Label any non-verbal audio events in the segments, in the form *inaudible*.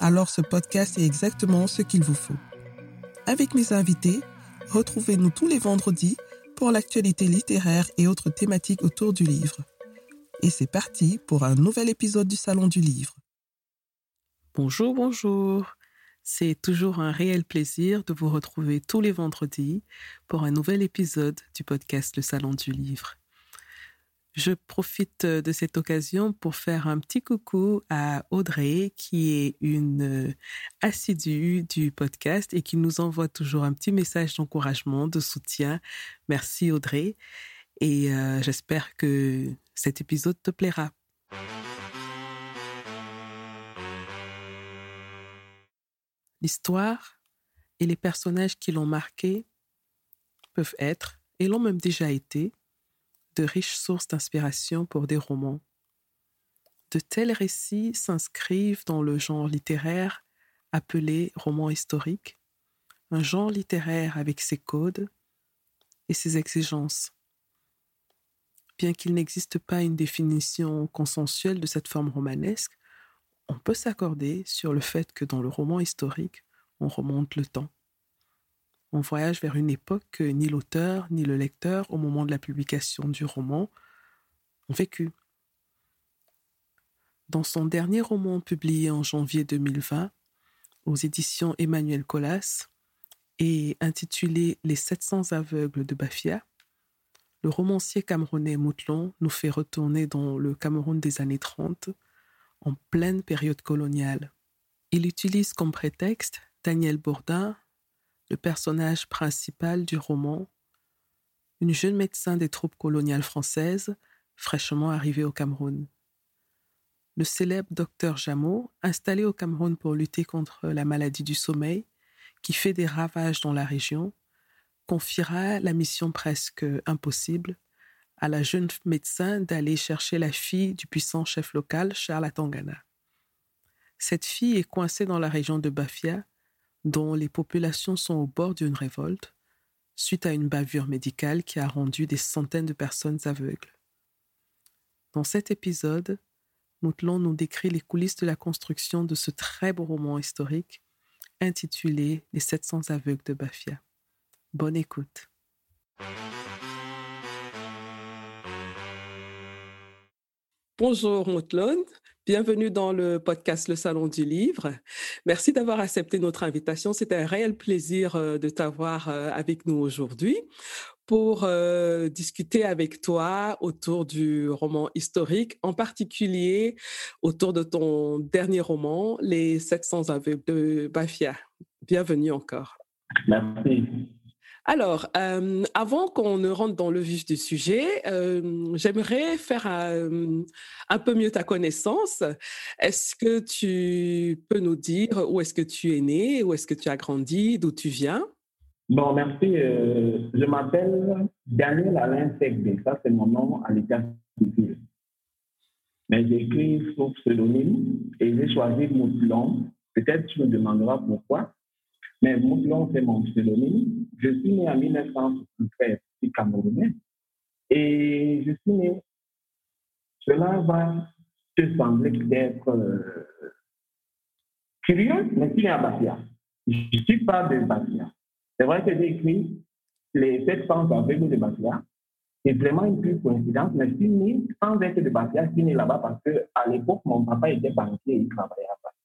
alors ce podcast est exactement ce qu'il vous faut. Avec mes invités, Retrouvez-nous tous les vendredis pour l'actualité littéraire et autres thématiques autour du livre. Et c'est parti pour un nouvel épisode du Salon du Livre. Bonjour, bonjour. C'est toujours un réel plaisir de vous retrouver tous les vendredis pour un nouvel épisode du podcast Le Salon du Livre. Je profite euh, de cette occasion pour faire un petit coucou à Audrey, qui est une euh, assidue du podcast et qui nous envoie toujours un petit message d'encouragement, de soutien. Merci Audrey. Et euh, j'espère que cet épisode te plaira. L'histoire et les personnages qui l'ont marqué peuvent être, et l'ont même déjà été, de riches sources d'inspiration pour des romans. De tels récits s'inscrivent dans le genre littéraire appelé roman historique, un genre littéraire avec ses codes et ses exigences. Bien qu'il n'existe pas une définition consensuelle de cette forme romanesque, on peut s'accorder sur le fait que dans le roman historique, on remonte le temps. On voyage vers une époque que ni l'auteur ni le lecteur, au moment de la publication du roman, ont vécu. Dans son dernier roman publié en janvier 2020 aux éditions Emmanuel Colas et intitulé Les 700 aveugles de Bafia, le romancier camerounais Moutlon nous fait retourner dans le Cameroun des années 30, en pleine période coloniale. Il utilise comme prétexte Daniel Bourdin, le personnage principal du roman, une jeune médecin des troupes coloniales françaises fraîchement arrivée au Cameroun. Le célèbre docteur Jameau, installé au Cameroun pour lutter contre la maladie du sommeil, qui fait des ravages dans la région, confiera la mission presque impossible à la jeune médecin d'aller chercher la fille du puissant chef local, Charles Atangana. Cette fille est coincée dans la région de Bafia dont les populations sont au bord d'une révolte suite à une bavure médicale qui a rendu des centaines de personnes aveugles. Dans cet épisode, Moutlon nous décrit les coulisses de la construction de ce très beau roman historique intitulé Les 700 aveugles de Bafia. Bonne écoute. Bonjour Moutlon, Bienvenue dans le podcast Le Salon du Livre. Merci d'avoir accepté notre invitation. C'est un réel plaisir euh, de t'avoir euh, avec nous aujourd'hui pour euh, discuter avec toi autour du roman historique, en particulier autour de ton dernier roman, Les 700 aveugles de Bafia. Bienvenue encore. Merci. Alors, euh, avant qu'on ne rentre dans le vif du sujet, euh, j'aimerais faire un, peu mieux ta connaissance. Est-ce que tu peux nous dire où est-ce que tu es né, où est-ce que tu as grandi, d'où tu viens? Bon, merci. Euh, je m'appelle Daniel Alain Segbe. Ça, c'est mon nom à l'état civil. Mais j'écris sous pseudonyme et j'ai choisi Moutlon. Peut-être tu me demanderas pourquoi. Mais Moutlon, c'est mon pseudonyme. Je suis né en 1973, je suis camerounais. Et je suis né. Cela va te sembler peut-être euh, curieux, mais tu es à Batia. Je ne suis pas de Batia. C'est vrai que j'ai écrit les 700 aveugles de Batia. C'est vraiment une pure coïncidence, mais je suis né sans être de Batia, je suis né là-bas parce qu'à l'époque, mon papa était banquier et il travaillait à Batia.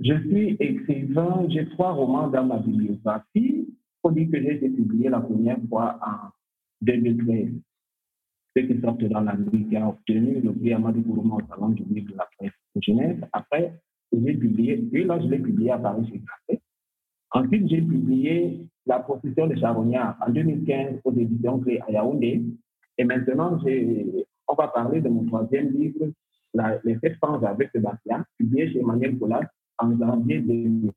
Je suis écrivain, j'ai trois romans dans ma bibliographie. Faut dire que j'ai été publié la première fois en 2013. Ce qui sort dans la nuit qui a obtenu le prix Amadou Kourouma au Salon du livre de la presse de Genève. Après, j'ai publié, et là, je l'ai publié à Paris chez Café. Ensuite, j'ai publié La profession de Charognard en 2015 aux éditions Clé à Yaoundé. Et maintenant, on va parler de mon troisième livre, Les 700 avec Sébastien, publié chez Emmanuel Colas en janvier 2020.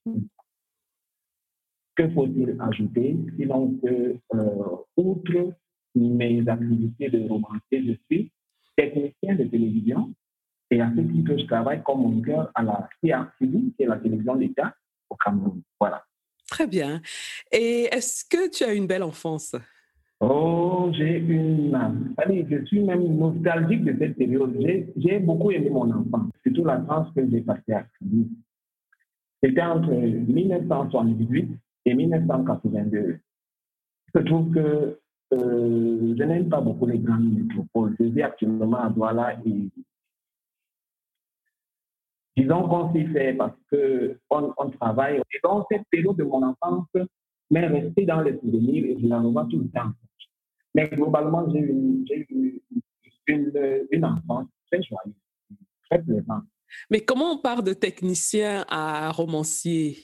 Que faut-il ajouter Sinon que, euh, outre mes activités de romancier, je suis technicien de télévision et à ce titre, je travaille comme moniteur à la CRTV, qui est la télévision d'État au Cameroun. Voilà. Très bien. Et est-ce que tu as une belle enfance? Oh, j'ai une. Allez, je suis même nostalgique de cette période. J'ai beaucoup aimé mon enfance, surtout la France que j'ai passée à Cameroun. C'était entre 1978 et 1982. Je trouve que euh, je n'aime pas beaucoup les grandes métropoles. Je vis actuellement à Douala et disons qu'on s'y fait parce qu'on on travaille. Et donc, cette période de mon enfance m'est restée dans les souvenirs et je la revois tout le temps. Mais globalement, j'ai eu, une, une, enfance très joyeuse, très plaisante. Mais comment on part de technicien à romancier?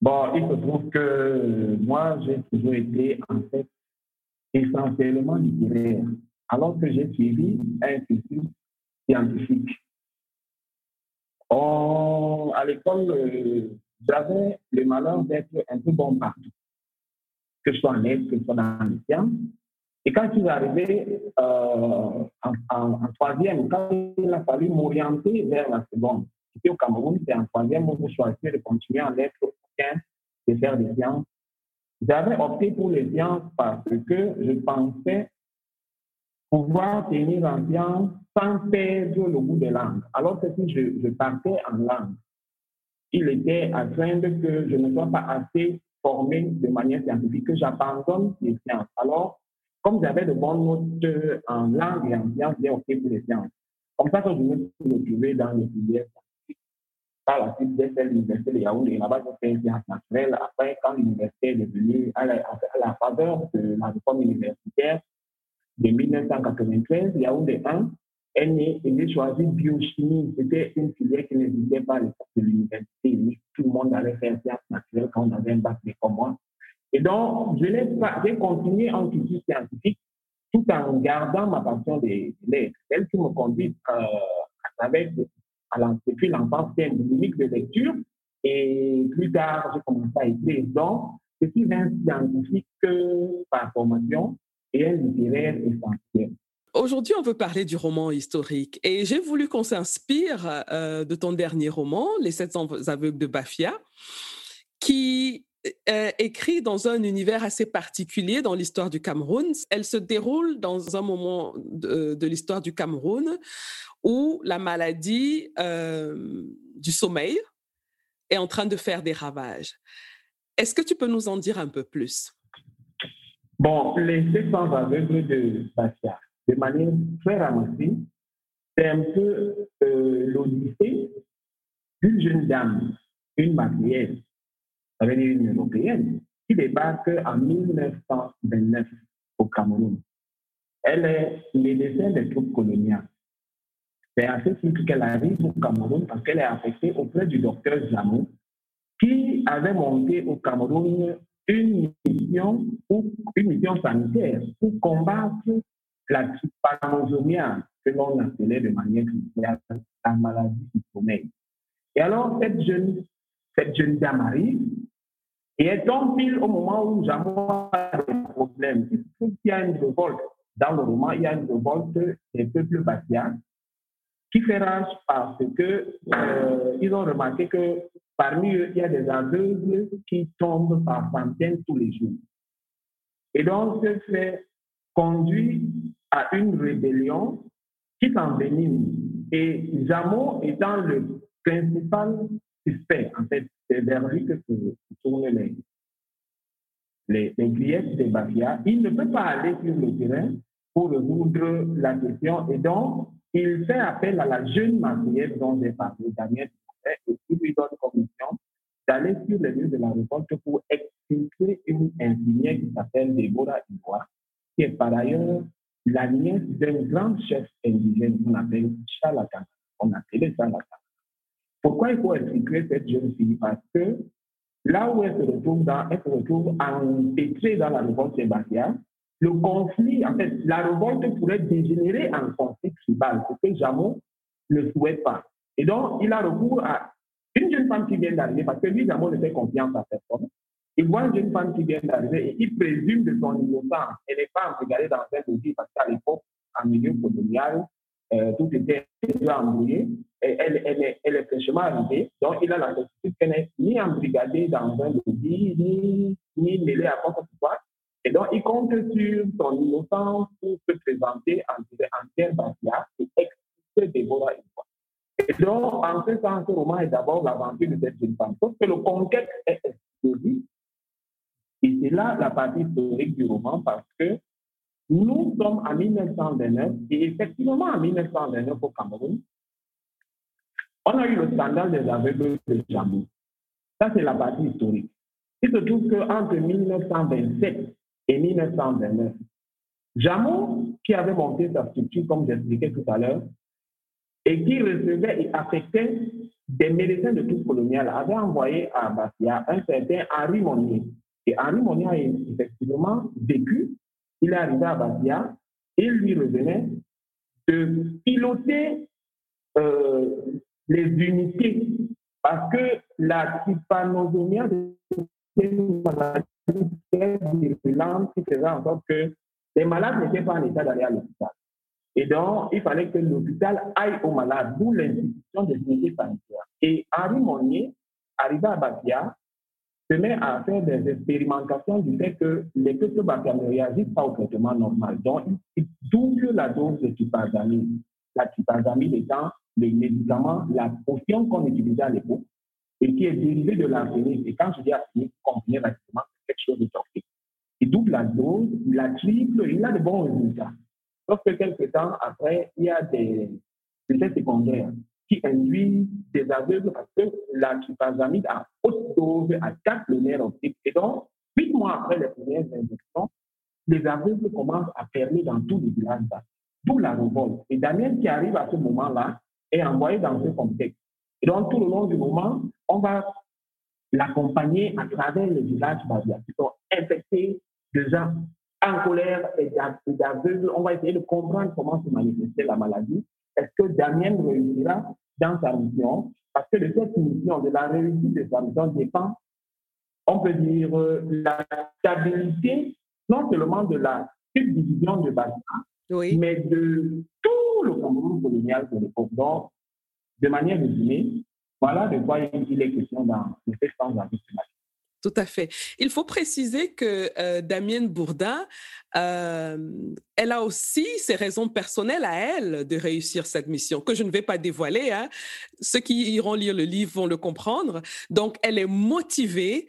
Bon, il se trouve que moi, j'ai toujours été en fait essentiellement littéraire, alors que j'ai suivi un cursus scientifique. À l'école, euh, j'avais le malheur d'être un peu bon partout, que ce soit en aide, que ce soit dans les sciences. Et quand je suis arrivé en, troisième, quand il a fallu m'orienter vers la seconde, c'était au Cameroun, c'est en troisième où j'ai choisi de continuer en lettres de faire des sciences. J'avais opté pour les sciences parce que je pensais pouvoir tenir en sciences sans perdre le goût des langues. Alors que si je, partais en langue, il était à craindre que je ne sois pas assez formé de manière scientifique, que j'abandonne les sciences. Alors, comme j'avais de bonnes notes en langue et en sciences, j'ai opté pour les sciences. Comme ça que je me suis dans les filières. Par la suite, j'ai fait l'université de Yaoundé. Là-bas, j'ai fait une sciences naturelles. Après, quand l'université est devenue à la, faveur de la réforme universitaire de 1993, Yaoundé 1, elle est choisi biochimie. C'était une filière qui n'existait pas à l'époque de l'université. Tout le monde allait faire sciences naturelles quand on avait un bac comme moi. Et donc, j'ai continué en cursus scientifique tout en gardant ma passion des lettres. Celle qui me conduit euh, à travers, depuis l'enfance, c'était une de lecture. Et plus tard, j'ai commencé à écrire. Donc, je suis un scientifique par formation et un littéraire essentiel. Aujourd'hui, on veut parler du roman historique et j'ai voulu qu'on s'inspire euh, de ton dernier roman, Les 700 aveugles de Bafia, qui est écrit dans un univers assez particulier dans l'histoire du Cameroun. Elle se déroule dans un moment de, l'histoire du Cameroun où la maladie euh, du sommeil est en train de faire des ravages. Est-ce que tu peux nous en dire un peu plus? Bon, les 700 aveugles de Bafia de manière très ramassée, c'est un peu euh, l'odyssée d'une jeune dame, une matrière, avec une européenne, qui débarque en 1929 au Cameroun. Elle est médecin des troupes coloniales. C'est à ce titre qu'elle arrive au Cameroun parce qu'elle est affectée auprès du docteur Jamou, qui avait monté au Cameroun une mission, une mission sanitaire pour combattre la trypanosomia, que l'on appelait de manière cruciale la maladie du sommeil. Et alors, cette jeune, cette jeune dame arrive et elle tombe pile au moment où jamais a des problèmes. Il y a une révolte. Dans le roman, il y a une révolte des peuples batiens qui fait rage parce que euh, ils ont remarqué que parmi eux, il y a des aveugles qui tombent par centaines tous les jours. Et donc, ce fait conduit à une rébellion qui s'envenime. Et Jamo étant le principal suspect, en fait, c'est vers lui que se tournent les, les, les des Bafia. Il ne peut pas aller sur le terrain pour résoudre la question et donc il fait appel à la jeune matrière dont j'ai parlé, Daniel, et qui lui donne commission d'aller sur le lieu de la révolte pour expliquer une infirmière qui s'appelle Déborah Ivoire, qui est par ailleurs la nièce d'un grand chef indigène qu'on appelle Chalaka. On appelait Chalaka. Pourquoi il faut expliquer cette jeune fille? Parce que là où elle se retrouve, dans, elle se retrouve empêtrée dans la révolte sébastien, le conflit, en fait, la révolte pourrait dégénérer en conflit tribal, ce que Jamon ne souhaite pas. Et donc, il a recours à Une jeune femme qui vient d'arriver, parce que lui, d'abord, ne fait confiance à personne. Il voit une jeune femme qui vient d'arriver et il présume de son innocence. Elle n'est pas regardée dans un dossier parce qu'à l'époque, en milieu colonial, euh, tout était déjà embrouillé. Et elle, elle, est, elle est fraîchement arrivée. Donc, il a la certitude qu'elle n'est ni embrigadée dans un dossier, ni, ni mêlée à quoi que ce soit. Et donc, il compte sur son innocence pour se présenter en, en Batia et expliquer Déborah une fois. Et donc, en ce sens, ce roman est d'abord l'aventure de cette jeune femme. Sauf que le contexte est explosif. Et c'est là la partie historique du roman parce que nous sommes en 1929 et effectivement en 1929 au Cameroun, on a eu le scandale des aveugles de Jamou. Ça, c'est la partie historique. Il se trouve qu'entre 1927 et 1929, Jamou, qui avait monté sa structure, comme j'expliquais tout à l'heure, et qui recevait et affectait des médecins de tout colonial, avait envoyé à Bastia un certain Henri Monnier. Et Henri Monnier a effectivement vécu il est arrivé à Bastia, il lui revenait de piloter euh, les unités parce que la trypanosomia c'est très virulente qui faisait en sorte que les malades n'étaient pas en état d'aller à l'hôpital. Et donc, il fallait que l'hôpital aille aux malades, d'où l'institution des unités sanitaires. Et Henri Monnier, arrivé à Bastia, se met à faire des expérimentations du fait que les bactéries ne réagissent pas au traitement normal. Donc, il double la dose de tupazamine. La tupazamine étant le médicament, la potion qu'on utilisait à l'époque et qui est dérivée de l'arsenic. Et quand je dis arsenic, comprenez rapidement c'est quelque chose de toxique. Il double la dose, la triple, il a de bons résultats. Sauf que quelques temps après, il y a des effets secondaires qui induit des aveugles parce que la trypazamide à dose attaque le nerf optique. Et donc, huit mois après les premières injections, les aveugles commencent à fermer dans tous les villages D'où la révolte. Et Daniel, qui arrive à ce moment-là, est envoyé dans ce contexte. Et donc, tout le long du moment, on va l'accompagner à travers les villages basiques qui sont infectés de gens en colère et d'aveugles. On va essayer de comprendre comment se manifestait la maladie est-ce que Damien réussira dans sa mission? Parce que de cette mission, de la réussite de sa mission dépend, on peut dire, euh, la stabilité, non seulement de la subdivision de Bâtiment, mais de tout le Cameroun colonial de l'époque. Donc, de manière résumée, voilà de quoi il est question dans le texte sans tout à fait. Il faut préciser que euh, Damienne Bourdin, euh, elle a aussi ses raisons personnelles à elle de réussir cette mission, que je ne vais pas dévoiler. Hein. Ceux qui iront lire le livre vont le comprendre. Donc, elle est motivée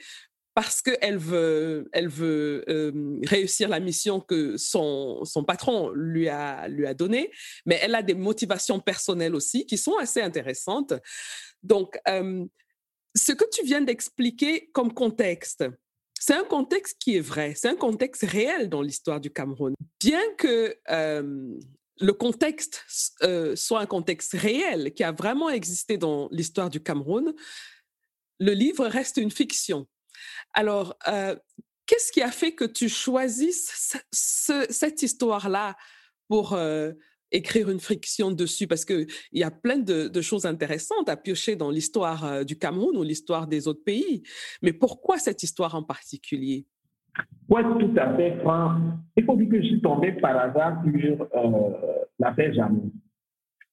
parce qu'elle veut, elle veut euh, réussir la mission que son, son patron lui a, lui a donnée, mais elle a des motivations personnelles aussi qui sont assez intéressantes. Donc, ce que tu viens d'expliquer comme contexte, c'est un contexte qui est vrai, c'est un contexte réel dans l'histoire du Cameroun. Bien que le contexte soit un contexte réel qui a vraiment existé dans l'histoire du Cameroun, le livre reste une fiction. Alors, qu'est-ce qui a fait que tu choisisses cette histoire-là pour écrire une friction dessus parce qu'il y a plein de, choses intéressantes à piocher dans l'histoire euh, du Cameroun ou l'histoire des autres pays. Mais pourquoi cette histoire en particulier? Oui, tout à fait, Franck. Il faut dire que je suis tombé par hasard sur euh, l'affaire Jamou.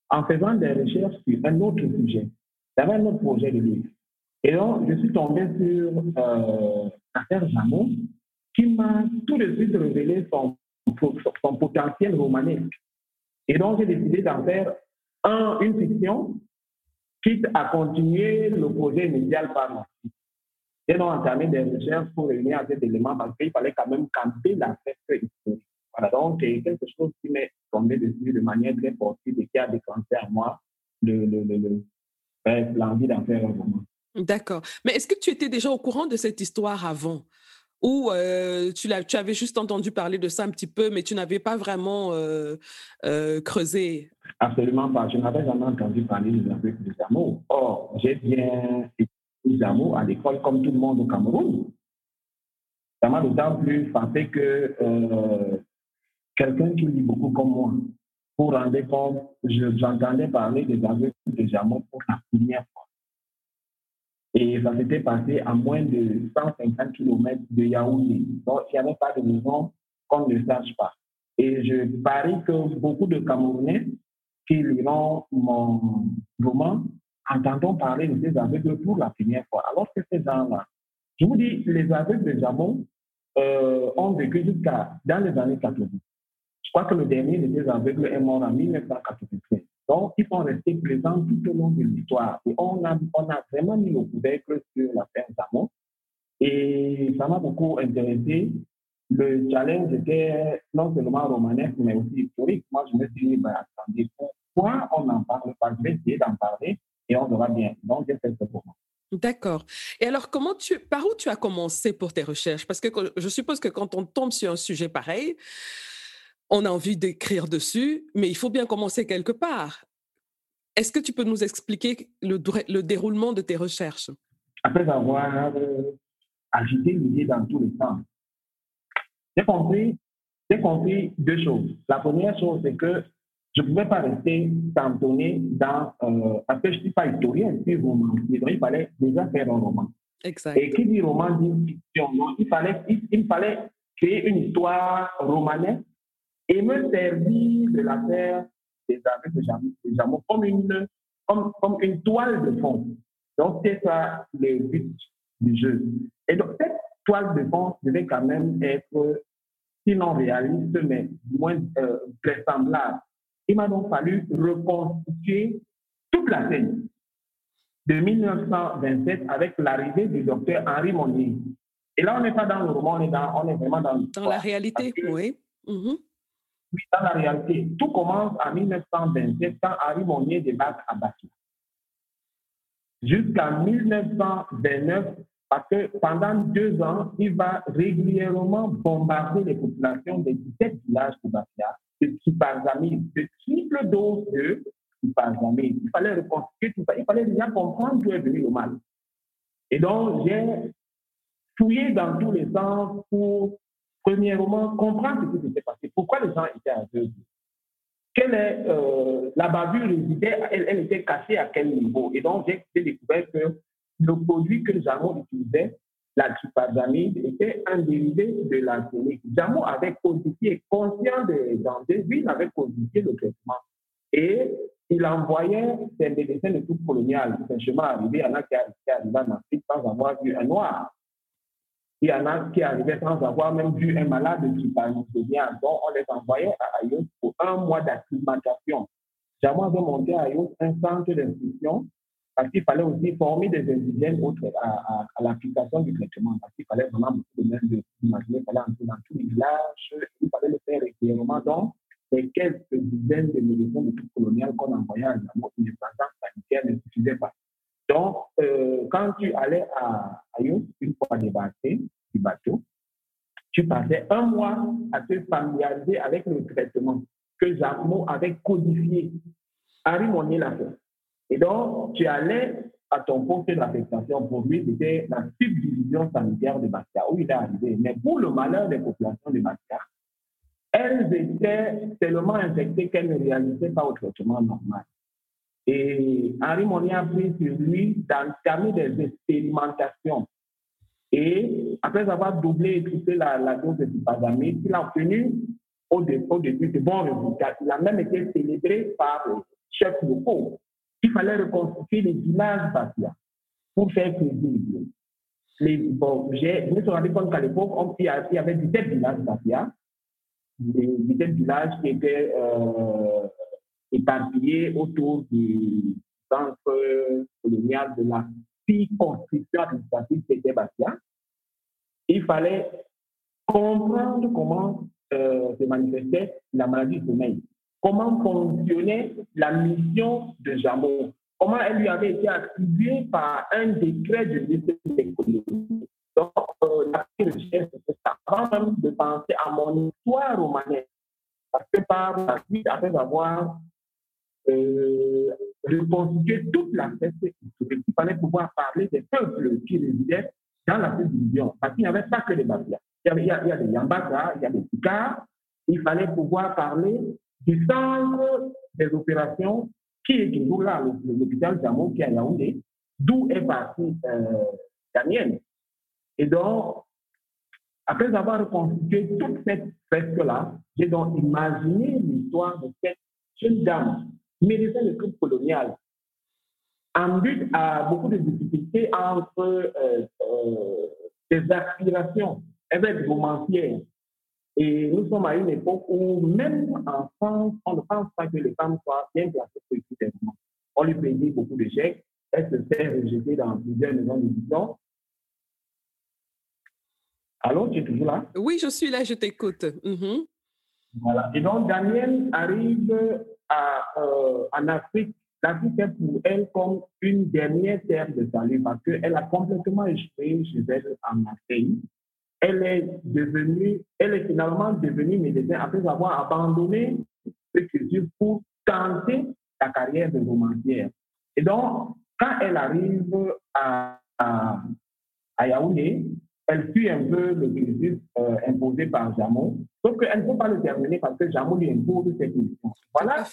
En faisant des recherches sur un autre sujet, j'avais un autre projet de livre. Et donc, je suis tombé sur euh, l'affaire Jamou qui m'a tout de suite révélé son, son potentiel romanesque. Et donc, j'ai décidé d'en faire un, une fiction, quitte à continuer le projet initial par la suite. J'ai donc entamé des recherches pour réunir cet élément parce qu'il fallait quand même camper la fête historique. Voilà, donc c'est quelque chose qui m'est tombé dessus de manière très forte et qui a déclenché à moi l'envie le, le, le, d'en faire un roman. D'accord. Mais est-ce que tu étais déjà au courant de cette histoire avant? Ou euh, tu, tu, avais juste entendu parler de ça un petit peu, mais tu n'avais pas vraiment euh, euh, creusé Absolument pas. Je n'avais jamais entendu parler de des amours. Or, j'ai bien étudié amours à l'école comme tout le monde au Cameroun. Ça m'a d'autant plus frappé que quelqu'un qui lit beaucoup comme moi, pour rendre compte, j'entendais parler des aveugles de Jamon pour la première fois. Et ça s'était passé à moins de 150 km de Yaoundé. Donc, il n'y avait pas de raison qu'on ne sache pas. Et je parie que beaucoup de Camerounais qui liront mon roman entendront parler de ces aveugles pour la première fois. Alors que ces gens-là, je vous dis, les aveugles de Jamon euh, ont vécu jusqu'à dans les années 80. Je crois que le dernier de ces aveugles est mort en 1993. Donc, ils sont restés présents tout au long de l'histoire. Et on a, on a vraiment mis le couvercle sur l'affaire Jamon. Et ça m'a beaucoup intéressé. Le challenge était non seulement romanesque, mais aussi historique. Moi, je me suis dit, ben, attendez, pourquoi on n'en parle pas? Je vais essayer d'en parler et on verra bien. Donc, j'ai fait ce moi. D'accord. Et alors, comment tu, par où tu as commencé pour tes recherches? Parce que je suppose que quand on tombe sur un sujet pareil, on a envie d'écrire dessus, mais il faut bien commencer quelque part. Est-ce que tu peux nous expliquer le, le déroulement de tes recherches? Après avoir euh, agité l'idée dans tous les sens, j'ai compris, j'ai compris deux choses. La première chose, c'est que je ne pouvais pas rester cantonné dans. Euh, parce que je ne suis pas historien, je suis romancier. Donc, il fallait déjà faire un roman. Exact. Et qui dit roman dit fiction. Il fallait, il, fallait créer une histoire romanesque et me servir de l'affaire des amis de Jameau comme une, comme, comme une toile de fond. Donc, c'est ça le but du jeu. Et donc, cette toile de fond devait quand même être, sinon réaliste, mais moins euh, vraisemblable il m'a donc fallu reconstituer toute la scène de 1927 avec l'arrivée du docteur Henri Monnier. Et là, on n'est pas dans le roman, on est, dans, on est vraiment dans Dans la réalité, oui. Mm-hmm. Dans la réalité. Tout commence en 1927 quand Henri Monnier débarque à Bakou. Jusqu'en 1929, parce que pendant deux ans, il va régulièrement bombarder les populations des 17 villages de Bakia de typazamide, de triple dose de typazamide. Il fallait reconstituer tout ça. Il fallait déjà comprendre d'où est venu le mal. Et donc, j'ai fouillé dans tous les sens pour, premièrement, comprendre ce qui s'était passé. Pourquoi les gens étaient aveugles quelle est euh, la bavure résidait, elle, était cachée à quel niveau? Et donc, j'ai découvert que le produit que Jamon utilisait la tripazamide était un dérivé de l'arsenic. Jamo avait codifié, conscient des dangers, lui, il avait codifié le traitement. Et il envoyait ses médecins de tout colonial. C'est chemin arrivé, il y en a qui arrivaient en Afrique sans avoir vu un noir. Il y en a qui arrivaient sans avoir même vu un malade qui bien. Donc, on les envoyait à Ayos pour un mois d'acclimatation. Jamo avait monté à Ayos un centre d'instruction parce qu'il fallait aussi former des indigènes à, à, l'application du traitement, parce qu'il fallait vraiment beaucoup de même de il fallait entrer dans tous les villages, il fallait le faire régulièrement. Donc, les quelques dizaines de médecins de tout colonial qu'on envoyait à la une sanitaire ne suffisaient pas. Donc, euh, quand tu allais à Ayos, une fois débarqué du bateau, tu passais un mois à te familiariser avec le traitement que Jacques avait codifié. Harry Monnier l'a fait. Et donc, tu allais à ton poste d'affectation. Pour lui, c'était la subdivision sanitaire de Bastia, où il est arrivé. Mais pour le malheur des populations de Bastia, elles étaient tellement infectées qu'elles ne réalisaient pas au traitement normal. Et Henri Monnier a pris sur lui d'entamer des expérimentations. Et après avoir doublé et triplé la, la dose de dipazamide, il a obtenu au, début de bons résultats. Il a même été célébré par le chef locaux il fallait reconstituer les villages Batia pour faire crédible. Les, bon, je me suis rendu compte qu'à l'époque, il y avait 17 villages Batia, des 17 villages qui étaient euh, éparpillés autour du centre colonial de la circonscription administrative qui était Batia. Il fallait comprendre comment euh, se manifestait la maladie sommeil comment fonctionnait la mission de Jameau, comment elle lui avait été attribuée par un décret du ministre de l'économie. Donc, euh, la recherche, c'est. Avant même de penser à mon histoire romanesque, parce que par la suite, après avoir euh, reconstitué toute la fête historique, il fallait pouvoir parler des peuples qui résidaient dans la division. Parce qu'il n'y avait pas que les Babias. Il y, avait, il y a, il y a des Yambaka, il y a des. Il fallait pouvoir parler du centre des opérations qui est toujours là, l'hôpital Jamo qui est à Yaoundé, d'où est parti euh, Daniel. Et donc, après avoir reconstitué toute cette fresque-là, j'ai donc imaginé l'histoire de cette jeune dame, médecin de club colonial, en but à beaucoup de difficultés entre euh, euh, ses aspirations. Elle va être romancière. Et nous sommes à une époque où, même en France, on ne pense pas que les femmes soient bien placées écouter On lui payait beaucoup de chèques. Elle se fait rejeter dans plusieurs maisons d'édition. Allô, tu es toujours là? Oui, je suis là, je t'écoute. Mhm. Voilà. Et donc, Daniel arrive euh, en Afrique. L'Afrique est pour elle comme une dernière terre de salut parce qu'elle a complètement échoué chez elle en Marseille. Elle est devenue, elle est finalement devenue médecin après avoir abandonné l'écriture pour tenter sa carrière de romancière. Et donc, quand elle arrive à Yaoundé, elle suit un peu le cursus euh, imposé par Jamon, sauf qu'elle ne peut pas le terminer parce que Jamon lui impose cette mission. Voilà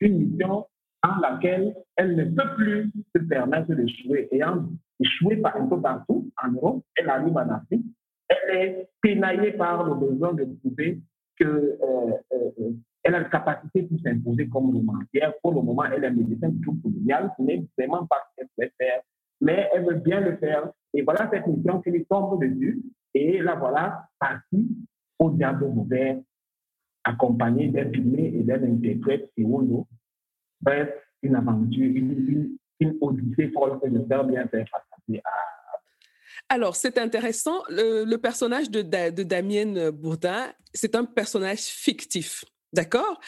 une mission dans laquelle elle ne peut plus se permettre d'échouer. Ayant échoué un peu partout en Europe, elle arrive en Afrique, elle est pénaillée par le besoin de prouver qu'elle euh, euh, elle a la capacité pour s'imposer comme romancière. Pour le moment, elle est médecin tout colonial, ce n'est vraiment pas ce qu'elle veut faire, mais elle veut bien le faire et voilà cette mission qui lui tombe dessus. Et là, voilà, parti au diable ouvert, accompagné d'un pilier et d'un interprète et Bref, une aventure, une, une, odyssée folle que j'espère bien faire passer à alors, c'est intéressant. Le, personnage de, de Damien Bourdin, c'est un personnage fictif. D'accord?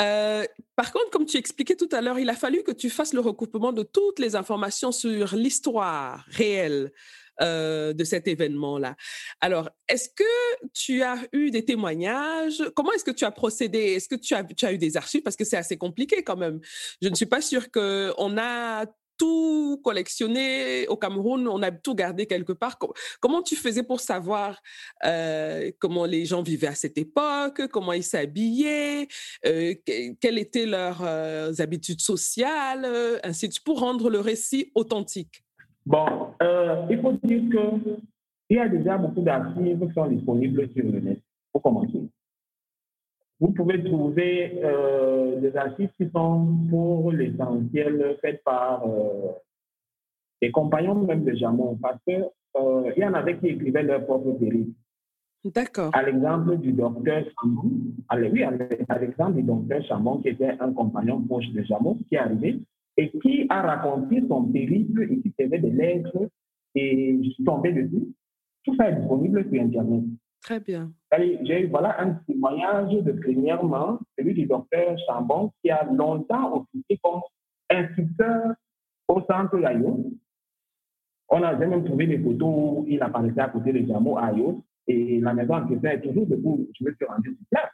Euh, par contre, comme tu expliquais tout à l'heure, il a fallu que tu fasses le recoupement de toutes les informations sur l'histoire réelle euh, de cet événement-là. Alors, est-ce que tu as eu des témoignages? Comment est-ce que tu as procédé? Est-ce que tu as, tu as eu des archives? Parce que c'est assez compliqué quand même. Je ne suis pas sûre qu'on a tout collectionné au Cameroun, on a tout gardé quelque part. Comment tu faisais pour savoir euh, comment les gens vivaient à cette époque, comment ils s'habillaient, euh, quelles étaient leurs euh, habitudes sociales, ainsi de suite, pour rendre le récit authentique? Bon, il faut dire qu'il y a déjà beaucoup d'archives qui sont disponibles sur le net, pour commencer. Vous pouvez trouver euh, des archives qui sont pour l'essentiel faites par euh, des compagnons même de Jamon, parce qu'il euh, y en avait qui écrivaient leur propre périple. D'accord. À l'exemple du docteur Chamon, à l'exemple du docteur Chamon, qui était un compagnon proche de Jamon, qui est arrivé et qui a raconté son périple et qui faisait des lettres et je suis tombé dessus. Tout ça est disponible sur Internet. Très bien. J'ai voilà un témoignage de premièrement, celui du docteur Chambon, qui a longtemps officié comme instructeur au centre Ayos. On a même trouvé des photos où il apparaissait à côté de Jamo Ayos et la maison en question est toujours debout. Je me suis rendu sur place.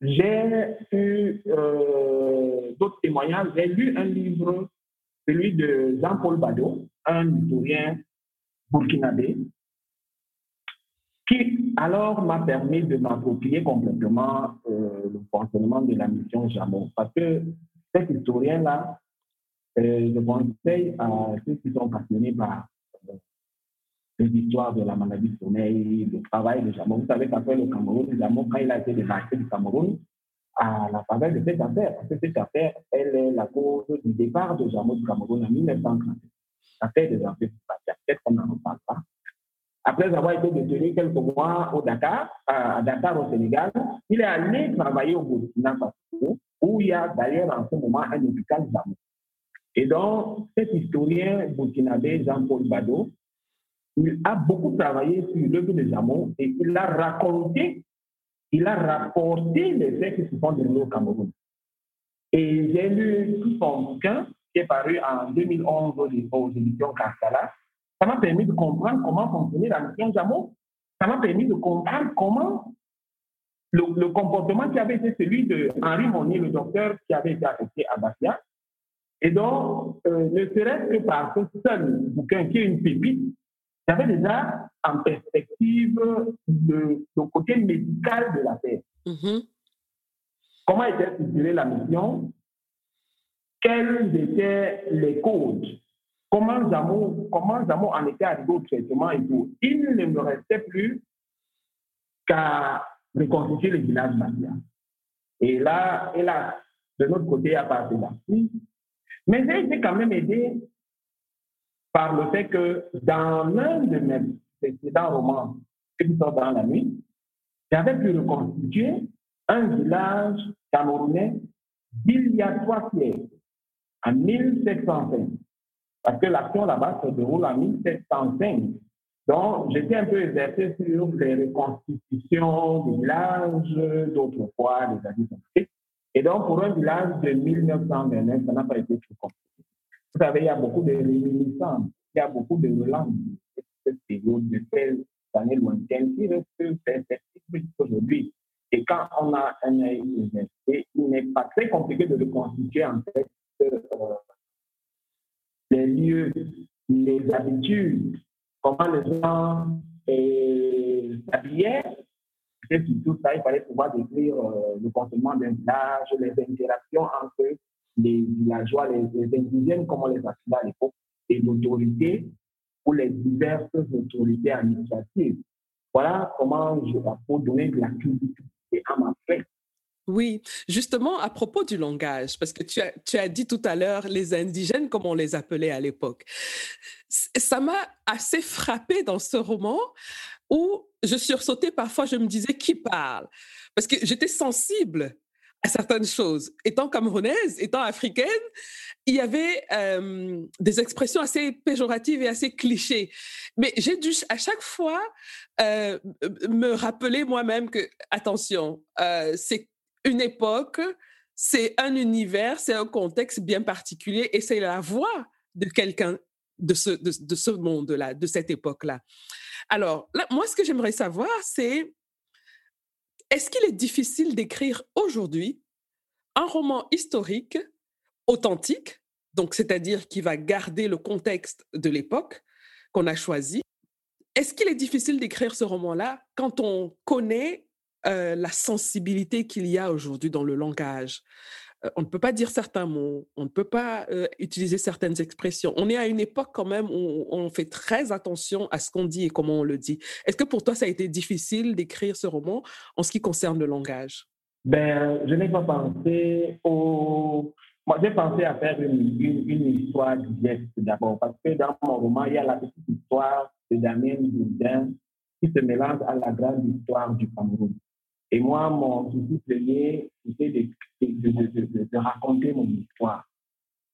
J'ai eu euh, d'autres témoignages. J'ai lu un livre, celui de Jean-Paul Bado, un historien burkinabé, qui alors m'a permis de m'approprier complètement euh, le fonctionnement de la mission Jamon. Parce que cet historien-là, euh, je conseille à ceux qui sont passionnés par euh, l'histoire de la maladie du sommeil, le travail de Jamon. Vous savez qu'après le Cameroun, Jamon, quand il a été débarqué du Cameroun, à la faveur de cette affaire, parce que cette affaire, elle est la cause du départ de Jamon du Cameroun en 1930. L'affaire des affaires peut-être qu'on n'en parle pas. Après avoir été détenu quelques mois au Dakar, à Dakar au Sénégal, il est allé travailler au Burkina Faso, où il y a d'ailleurs en ce moment un hôpital d'amour. Et donc, cet historien burkinabé, Jean-Paul Bado, il a beaucoup travaillé sur l'œuvre de Jamon et il a raconté, il a rapporté les faits qui se sont déroulés au Cameroun. Et j'ai lu tout son bouquin qui est paru en 2011 aux éditions Cascala, ça m'a permis de comprendre comment fonctionnait la mission Jamo. Ça m'a permis de comprendre comment le, comportement qui avait été celui de Henri Monnier, le docteur qui avait été affecté à Bastia. Et donc, euh, ne serait-ce que par ce seul bouquin qui est une pépite, j'avais déjà en perspective le, côté médical de l'affaire. Mm-hmm. Comment était structurée la mission? Quelles étaient les causes? Comment Jamo, comment Jamo en était arrivé au traitement et tout. Il ne me restait plus qu'à reconstituer le village Matia. Et là, et là, de notre côté, à partir de Mais j'ai été quand même aidé par le fait que dans l'un de mes précédents romans, qui dans la nuit, j'avais pu reconstituer un village camerounais d'il y a trois siècles, en 1705. Parce que l'action là-bas se déroule en 1705. Donc, j'étais un peu exercé sur les reconstitutions des villages d'autrefois, des années Et donc, pour un village de 1929, ça n'a pas été trop compliqué. Vous savez, il y a beaucoup de réminiscences, il y a beaucoup de relances de cette période, de ces années lointaines qui restent perceptibles aujourd'hui. Et quand on a un œil il n'est pas très compliqué de reconstituer en fait euh, les lieux, les habitudes, comment les gens euh, s'habillaient. Et tout ça, il fallait pouvoir décrire euh, le fonctionnement d'un village, les interactions entre les villageois, les, indigènes, comme on les appelait à l'époque, et l'autorité ou les diverses autorités administratives. Voilà comment je vais donner de la culture à ma fête. Oui, justement, à propos du langage, parce que tu as, tu as dit tout à l'heure les indigènes, comme on les appelait à l'époque. Ça m'a assez frappé dans ce roman où je sursautais parfois, je me disais qui parle, parce que j'étais sensible à certaines choses. Étant camerounaise, étant africaine, il y avait euh, des expressions assez péjoratives et assez clichés. Mais j'ai dû à chaque fois euh, me rappeler moi-même que, attention, euh, c'est une époque, c'est un univers, c'est un contexte bien particulier et c'est la voix de quelqu'un de ce, de, ce monde-là, de cette époque-là. Alors, moi, ce que j'aimerais savoir, c'est est-ce qu'il est difficile d'écrire aujourd'hui un roman historique authentique, donc c'est-à-dire qui va garder le contexte de l'époque qu'on a choisi? Est-ce qu'il est difficile d'écrire ce roman-là quand on connaît euh, la sensibilité qu'il y a aujourd'hui dans le langage euh, on ne peut pas dire certains mots, on ne peut pas euh, utiliser certaines expressions. On est à une époque quand même où on fait très attention à ce qu'on dit et comment on le dit. Est-ce que pour toi, ça a été difficile d'écrire ce roman en ce qui concerne le langage? Ben, Je n'ai pas pensé au... Moi, j'ai pensé à faire une, une, histoire du geste d'abord, parce que dans mon roman, il y a la petite histoire de Damien Boudin qui se mélange à la grande histoire du Cameroun. Et moi, mon souci premier, c'était de, de, raconter mon histoire.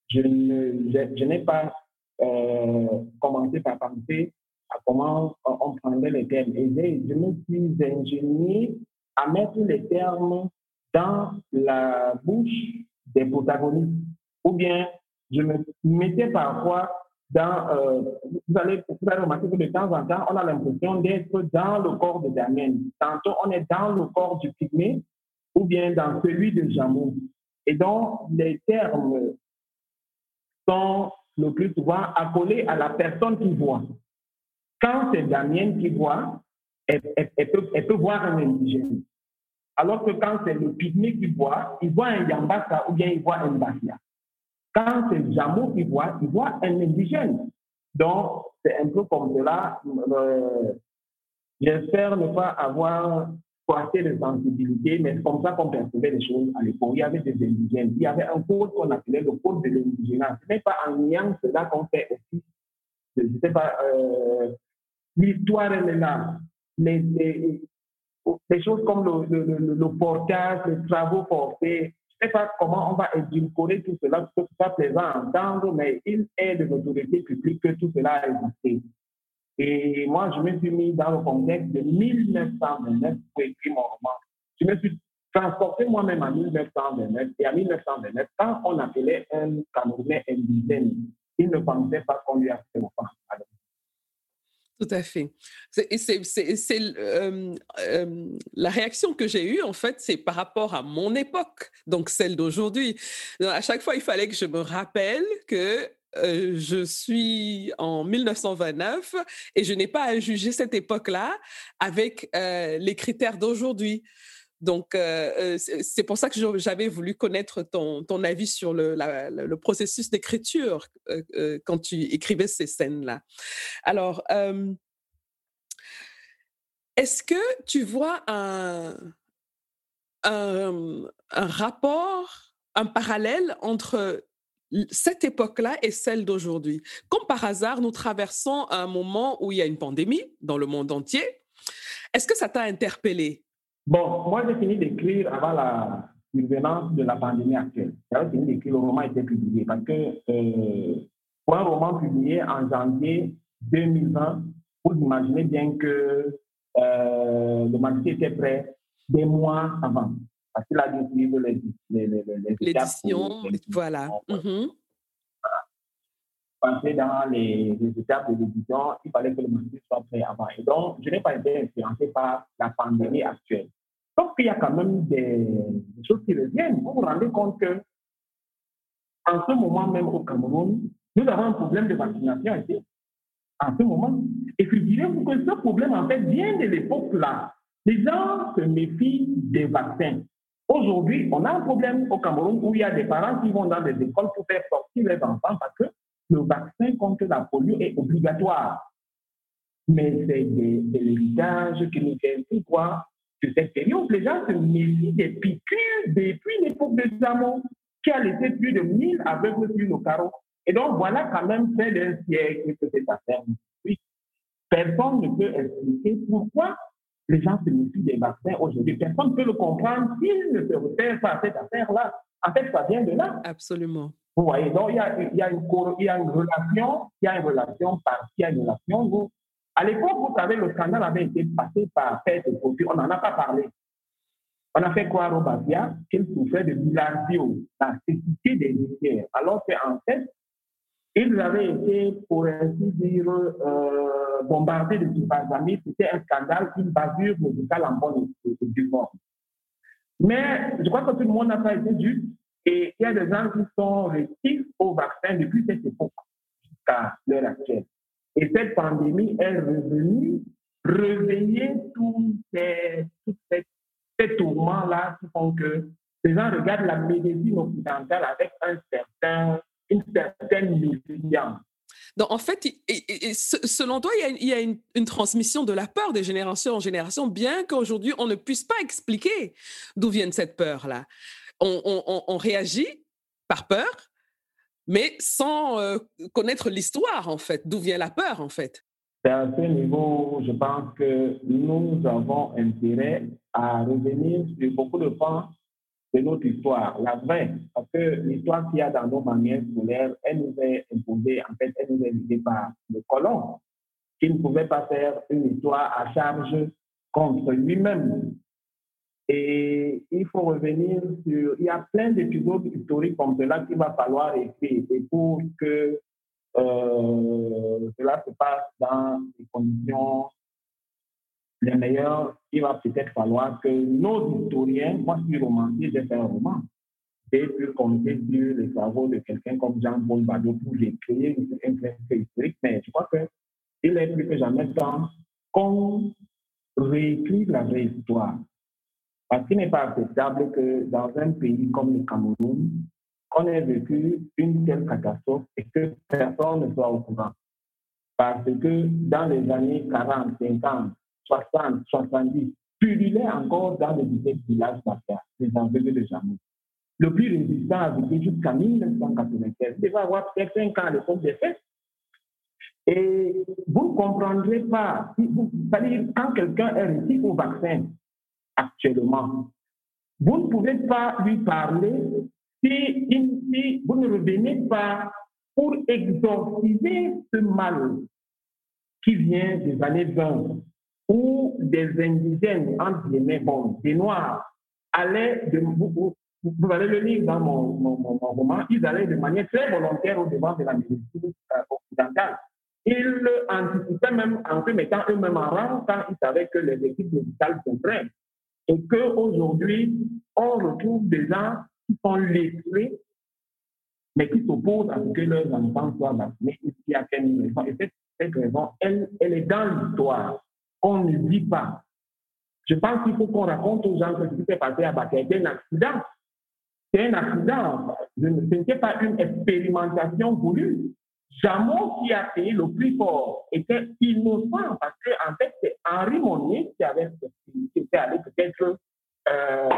Je, je, n'ai pas euh, commencé par penser à comment on prendrait les termes. Et je me suis ingénié à mettre les termes dans la bouche des protagonistes. Ou bien, je me mettais parfois euh, vous, allez, vous allez remarquer que de temps en temps, on a l'impression d'être dans le corps de Damien. Tantôt, on est dans le corps du pygmée ou bien dans celui de Jamou. Et donc, les termes sont le plus souvent accolés à la personne qui voit. Quand c'est Damien qui voit, elle, peut, elle, peut, voir un indigène. Alors que quand c'est le pygmée qui voit, il voit un Yambasa ou bien il voit un Basia. Quand c'est Jamou qui voit, il voit un indigène. Donc, c'est un peu comme cela. Euh, J'espère ne pas avoir assez de sensibilité, mais c'est comme ça qu'on percevait les choses à l'époque. Il y avait des indigènes. Il y avait un code qu'on appelait le code de l'indigénat. Ce n'est pas en niant cela qu'on fait aussi. Je ne sais pas, euh, l'histoire, elle est là. Les, les, choses comme le, portage, les travaux ne sais pas comment on va édulcorer tout cela, parce que ce soit plaisant à entendre, mais il est de l'autorité publique que tout cela a existé. Et moi, je me suis mis dans le contexte de 1929 pour écrire mon roman. Je me suis transporté moi-même en 1929. Et en 1929, quand on appelait un Camerounais indigène, il ne pensait pas qu'on lui a fait offense. Tout à fait. La réaction que j'ai eue, en fait, c'est par rapport à mon époque, donc celle d'aujourd'hui. À chaque fois, il fallait que je me rappelle que je suis en 1929 et je n'ai pas à juger cette époque-là avec les critères d'aujourd'hui. Donc, c'est pour ça que j'avais voulu connaître ton, ton avis sur le, le processus d'écriture quand tu écrivais ces scènes-là. Alors, est-ce que tu vois un, un, rapport, un parallèle entre cette époque-là et celle d'aujourd'hui? Comme par hasard, nous traversons un moment où il y a une pandémie dans le monde entier. Est-ce que ça t'a interpellé Bon, moi j'ai fini d'écrire avant la survenance de la pandémie actuelle. J'avais fini d'écrire, le roman était publié parce que euh, pour un roman publié en janvier 2020, vous imaginez bien que euh, le manuscrit était prêt des mois avant. Parce qu'il a dû suivre les, les, les, les L'édition, voilà. Mm Passer dans les, étapes de l'édition, il fallait que le manuscrit soit prêt avant. Et donc, je n'ai pas été influencé par la pandémie actuelle. Sauf qu'il y a quand même des, des, choses qui reviennent. Vous vous rendez compte que, en ce moment même au Cameroun, nous avons un problème de vaccination ici en ce moment. Et dirais que ce problème, en fait, vient de l'époque là. Les gens se méfient des vaccins. Aujourd'hui, on a un problème au Cameroun où il y a des parents qui vont dans des écoles pour faire sortir les enfants parce que le vaccin contre la polio est obligatoire. Mais c'est de, l'héritage qui nous fait voir période, les gens se méfient des piqûres depuis l'époque de Zamon, qui a laissé plus de 1000 aveugles sur nos carreaux. Et donc, voilà quand même près d'un siècle que cette affaire Personne ne peut expliquer pourquoi les gens se méfient des vaccins aujourd'hui. Personne ne peut le comprendre s'ils ne se réfèrent pas à cette affaire-là. En fait, ça vient de là. Absolument. Vous voyez, donc il y a, il y a, une, il y a une relation, il y a une relation une relation. À l'époque, vous savez, le scandale avait été passé par fait de profit. On n'en a pas parlé. On a fait croire au Bafia qu'il souffrait de la cécité des litières, alors qu'en fait, ils avaient été, pour ainsi dire, euh, bombardés de amis. C'était un scandale, une bavure médicale en bonne due forme. Mais je crois que tout le monde n'a pas été juste. Et il y a des gens qui sont rétifs au vaccin depuis cette époque jusqu'à l'heure actuelle. Et cette pandémie est revenue réveiller tous ces, ces, ces tourments-là qui font que les gens regardent la médecine occidentale avec un certain une certaine méfiance. Donc, en fait, selon toi, il y a, une, transmission de la peur de génération en génération, bien qu'aujourd'hui, on ne puisse pas expliquer d'où vient cette peur-là. On, réagit par peur, mais sans euh, connaître l'histoire, en fait, d'où vient la peur, en fait. C'est à ce niveau, je pense que nous avons intérêt à revenir sur beaucoup de points de notre histoire, la vraie, parce que l'histoire qu'il y a dans nos manières scolaires, elle nous est imposée, en fait, elle nous est liée par le colon, qui ne pouvait pas faire une histoire à charge contre lui-même. Et il faut revenir sur, il y a plein d'épisodes historiques comme cela qu'il va falloir écrire, et pour que euh, cela se passe dans des conditions les meilleurs, il va peut-être falloir que nos historiens, moi je suis romancier, j'ai fait un roman, et pu compter sur les travaux de quelqu'un comme Jean-Paul Bado pour écrire un fait historique, mais je crois qu'il est plus que jamais temps qu'on réécrive la vraie histoire. Parce qu'il n'est pas acceptable que dans un pays comme le Cameroun, on ait vécu une telle catastrophe et que personne ne soit au courant. Parce que dans les années 40, 50, 60, 70, pullulaient encore dans les différents villages d'affaires, les enveloppes de Jamou. Le plus résistant a vécu jusqu'à 1995. Il va avoir peut-être 5 ans à l'époque des. Et vous ne comprendrez pas, c'est-à-dire quand quelqu'un est rétif au vaccin actuellement, vous ne pouvez pas lui parler si, vous ne revenez pas pour exorciser ce mal qui vient des années 20, où des indigènes, entre guillemets, bon, des Noirs, allaient, de, vous, allez le lire dans mon, roman, ils allaient de manière très volontaire au devant de la médecine euh, occidentale. Ils anticipaient même en se mettant eux-mêmes en rang quand ils savaient que les équipes médicales prêtes. Et qu'aujourd'hui, on retrouve des gens qui sont lettrés, mais qui s'opposent à ce que leurs enfants soient vaccinés. Il y a qu'une raison? Et cette, cette raison, elle, est dans l'histoire on ne dit pas. je pense qu'il faut qu'on raconte aux gens que ce qui s'est passé à Bakia était un accident. C'est un accident. Ce n'était pas une expérimentation voulue. Jameau qui a payé le plus fort était innocent parce qu'en en fait, c'est Henri Monnier qui avait qui était allé peut-être euh,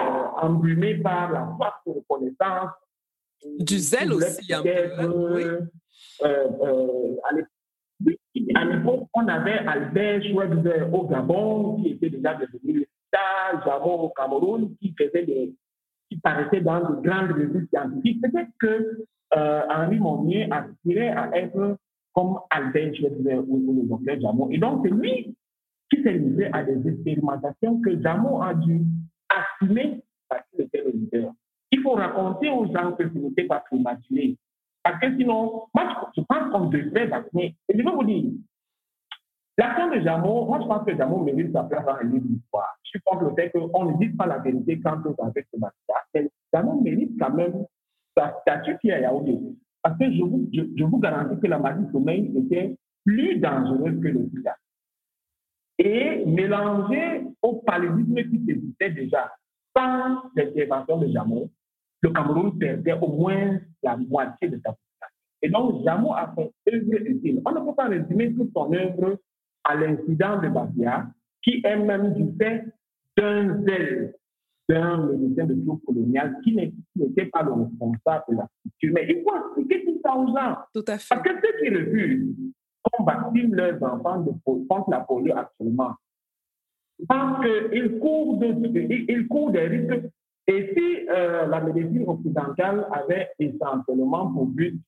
embrumé par la soif de reconnaissance. Du zèle aussi, un peu. Hein, oui. Euh, euh, à l'époque, on avait Albert Schweitzer au Gabon, qui était déjà devenu star, Jameau au Cameroun, qui faisait des, qui paraissait dans de grandes revues scientifiques. Peut-être que euh, Henri Monnier aspirait à être comme Albert Schweitzer ou, le docteur Jameau. Et donc, c'est lui qui s'est livré à des expérimentations que Jameau a dû assumer parce qu'il était le leader. Il faut raconter aux gens que ce n'était pas prématuré. Parce que sinon, moi, je pense qu'on devrait vacciner. Et je vais vous dire, l'action de Jameau, moi, je pense que Jameau mérite sa place dans le livre d'histoire. Je suis contre le fait qu'on ne dise pas la vérité quand on avec ce vaccin. Jameau mérite quand même sa statue qui est à Yaoundé. Parce que je vous, garantis que la maladie du sommeil était plus dangereuse que le sida. Et mélangé au paludisme qui existait déjà, sans l'intervention de Jameau, le Cameroun perdait au moins la moitié de sa population. Et donc, Jameau a fait œuvre utile. On ne peut pas résumer toute son œuvre à l'incident de Babia, qui est même du fait d'un zèle d'un médecin de troupe colonial qui n'était pas le responsable de la structure. Mais il faut expliquer tout ça aux gens. Tout à fait. Parce que ceux qui refusent qu'on vaccine leurs enfants de, contre la polio actuellement, parce qu'ils courent, de, courent des risques. Et si euh, la médecine occidentale avait essentiellement pour but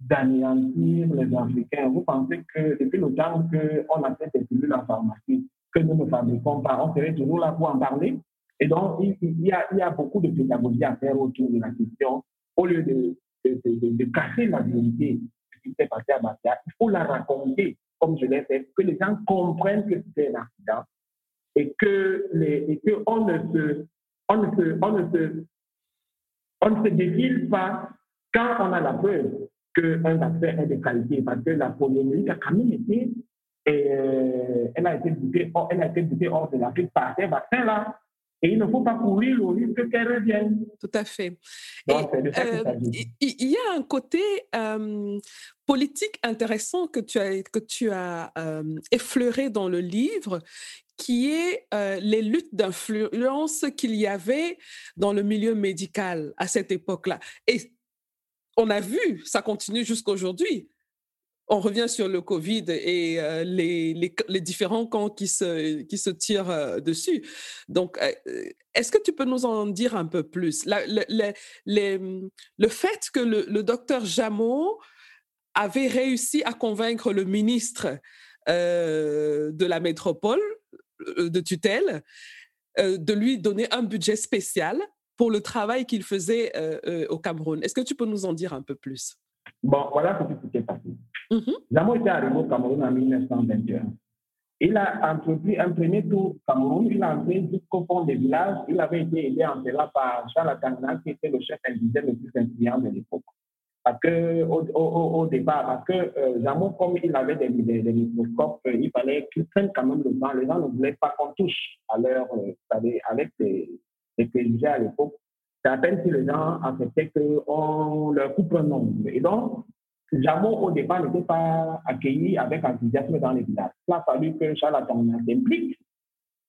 d'anéantir les Africains, vous pensez que depuis le temps qu'on a fait des cellules en pharmacie, que nous ne fabriquons pas, on serait toujours là pour en parler? Et donc, il, y a, beaucoup de pédagogie à faire autour de la question. Au lieu de, de, de, la vérité ce qui s'est passé à Bastia, il faut la raconter comme je l'ai fait, que les gens comprennent que c'était un accident et que ne se défile pas quand on a la preuve qu'un vaccin est de qualité parce que la poliomyélite a quand même été et, euh, elle a été été hors de l'Afrique par ces vaccins-là. Et il ne faut pas courir le risque qu'elle revienne. Tout à fait. Euh, il y a un côté euh, politique intéressant que tu as, que tu as euh, effleuré dans le livre, qui est les luttes d'influence qu'il y avait dans le milieu médical à cette époque-là. Et on a vu, ça continue jusqu'à aujourd'hui on revient sur le Covid et euh, les, différents camps qui se, tirent euh, dessus. Donc, euh, est-ce que tu peux nous en dire un peu plus? Le, fait que le, docteur Jameau avait réussi à convaincre le ministre de la métropole de tutelle de lui donner un budget spécial pour le travail qu'il faisait au Cameroun. Est-ce que tu peux nous en dire un peu plus? Bon, voilà ce qui s'est passé. Mm était arrivé au Cameroun en 1921. Il a entrepris un premier tour au Cameroun. Il a entré jusqu'au fond des villages. Il avait été aidé en cela par Charles Atangana, qui était le chef indigène le plus influent de l'époque. Parce que, au, au, départ, parce que euh, comme il avait des, des, microscopes, euh, il fallait qu'il prenne quand même le temps. Les gens ne voulaient pas qu'on touche à leur, euh, avec les, les préjugés à l'époque. C'est à peine si les gens acceptaient qu'on leur coupe un nombre. Et donc, Jameau, au départ, n'était pas accueilli avec enthousiasme dans les villages. Il a fallu que Charles s'implique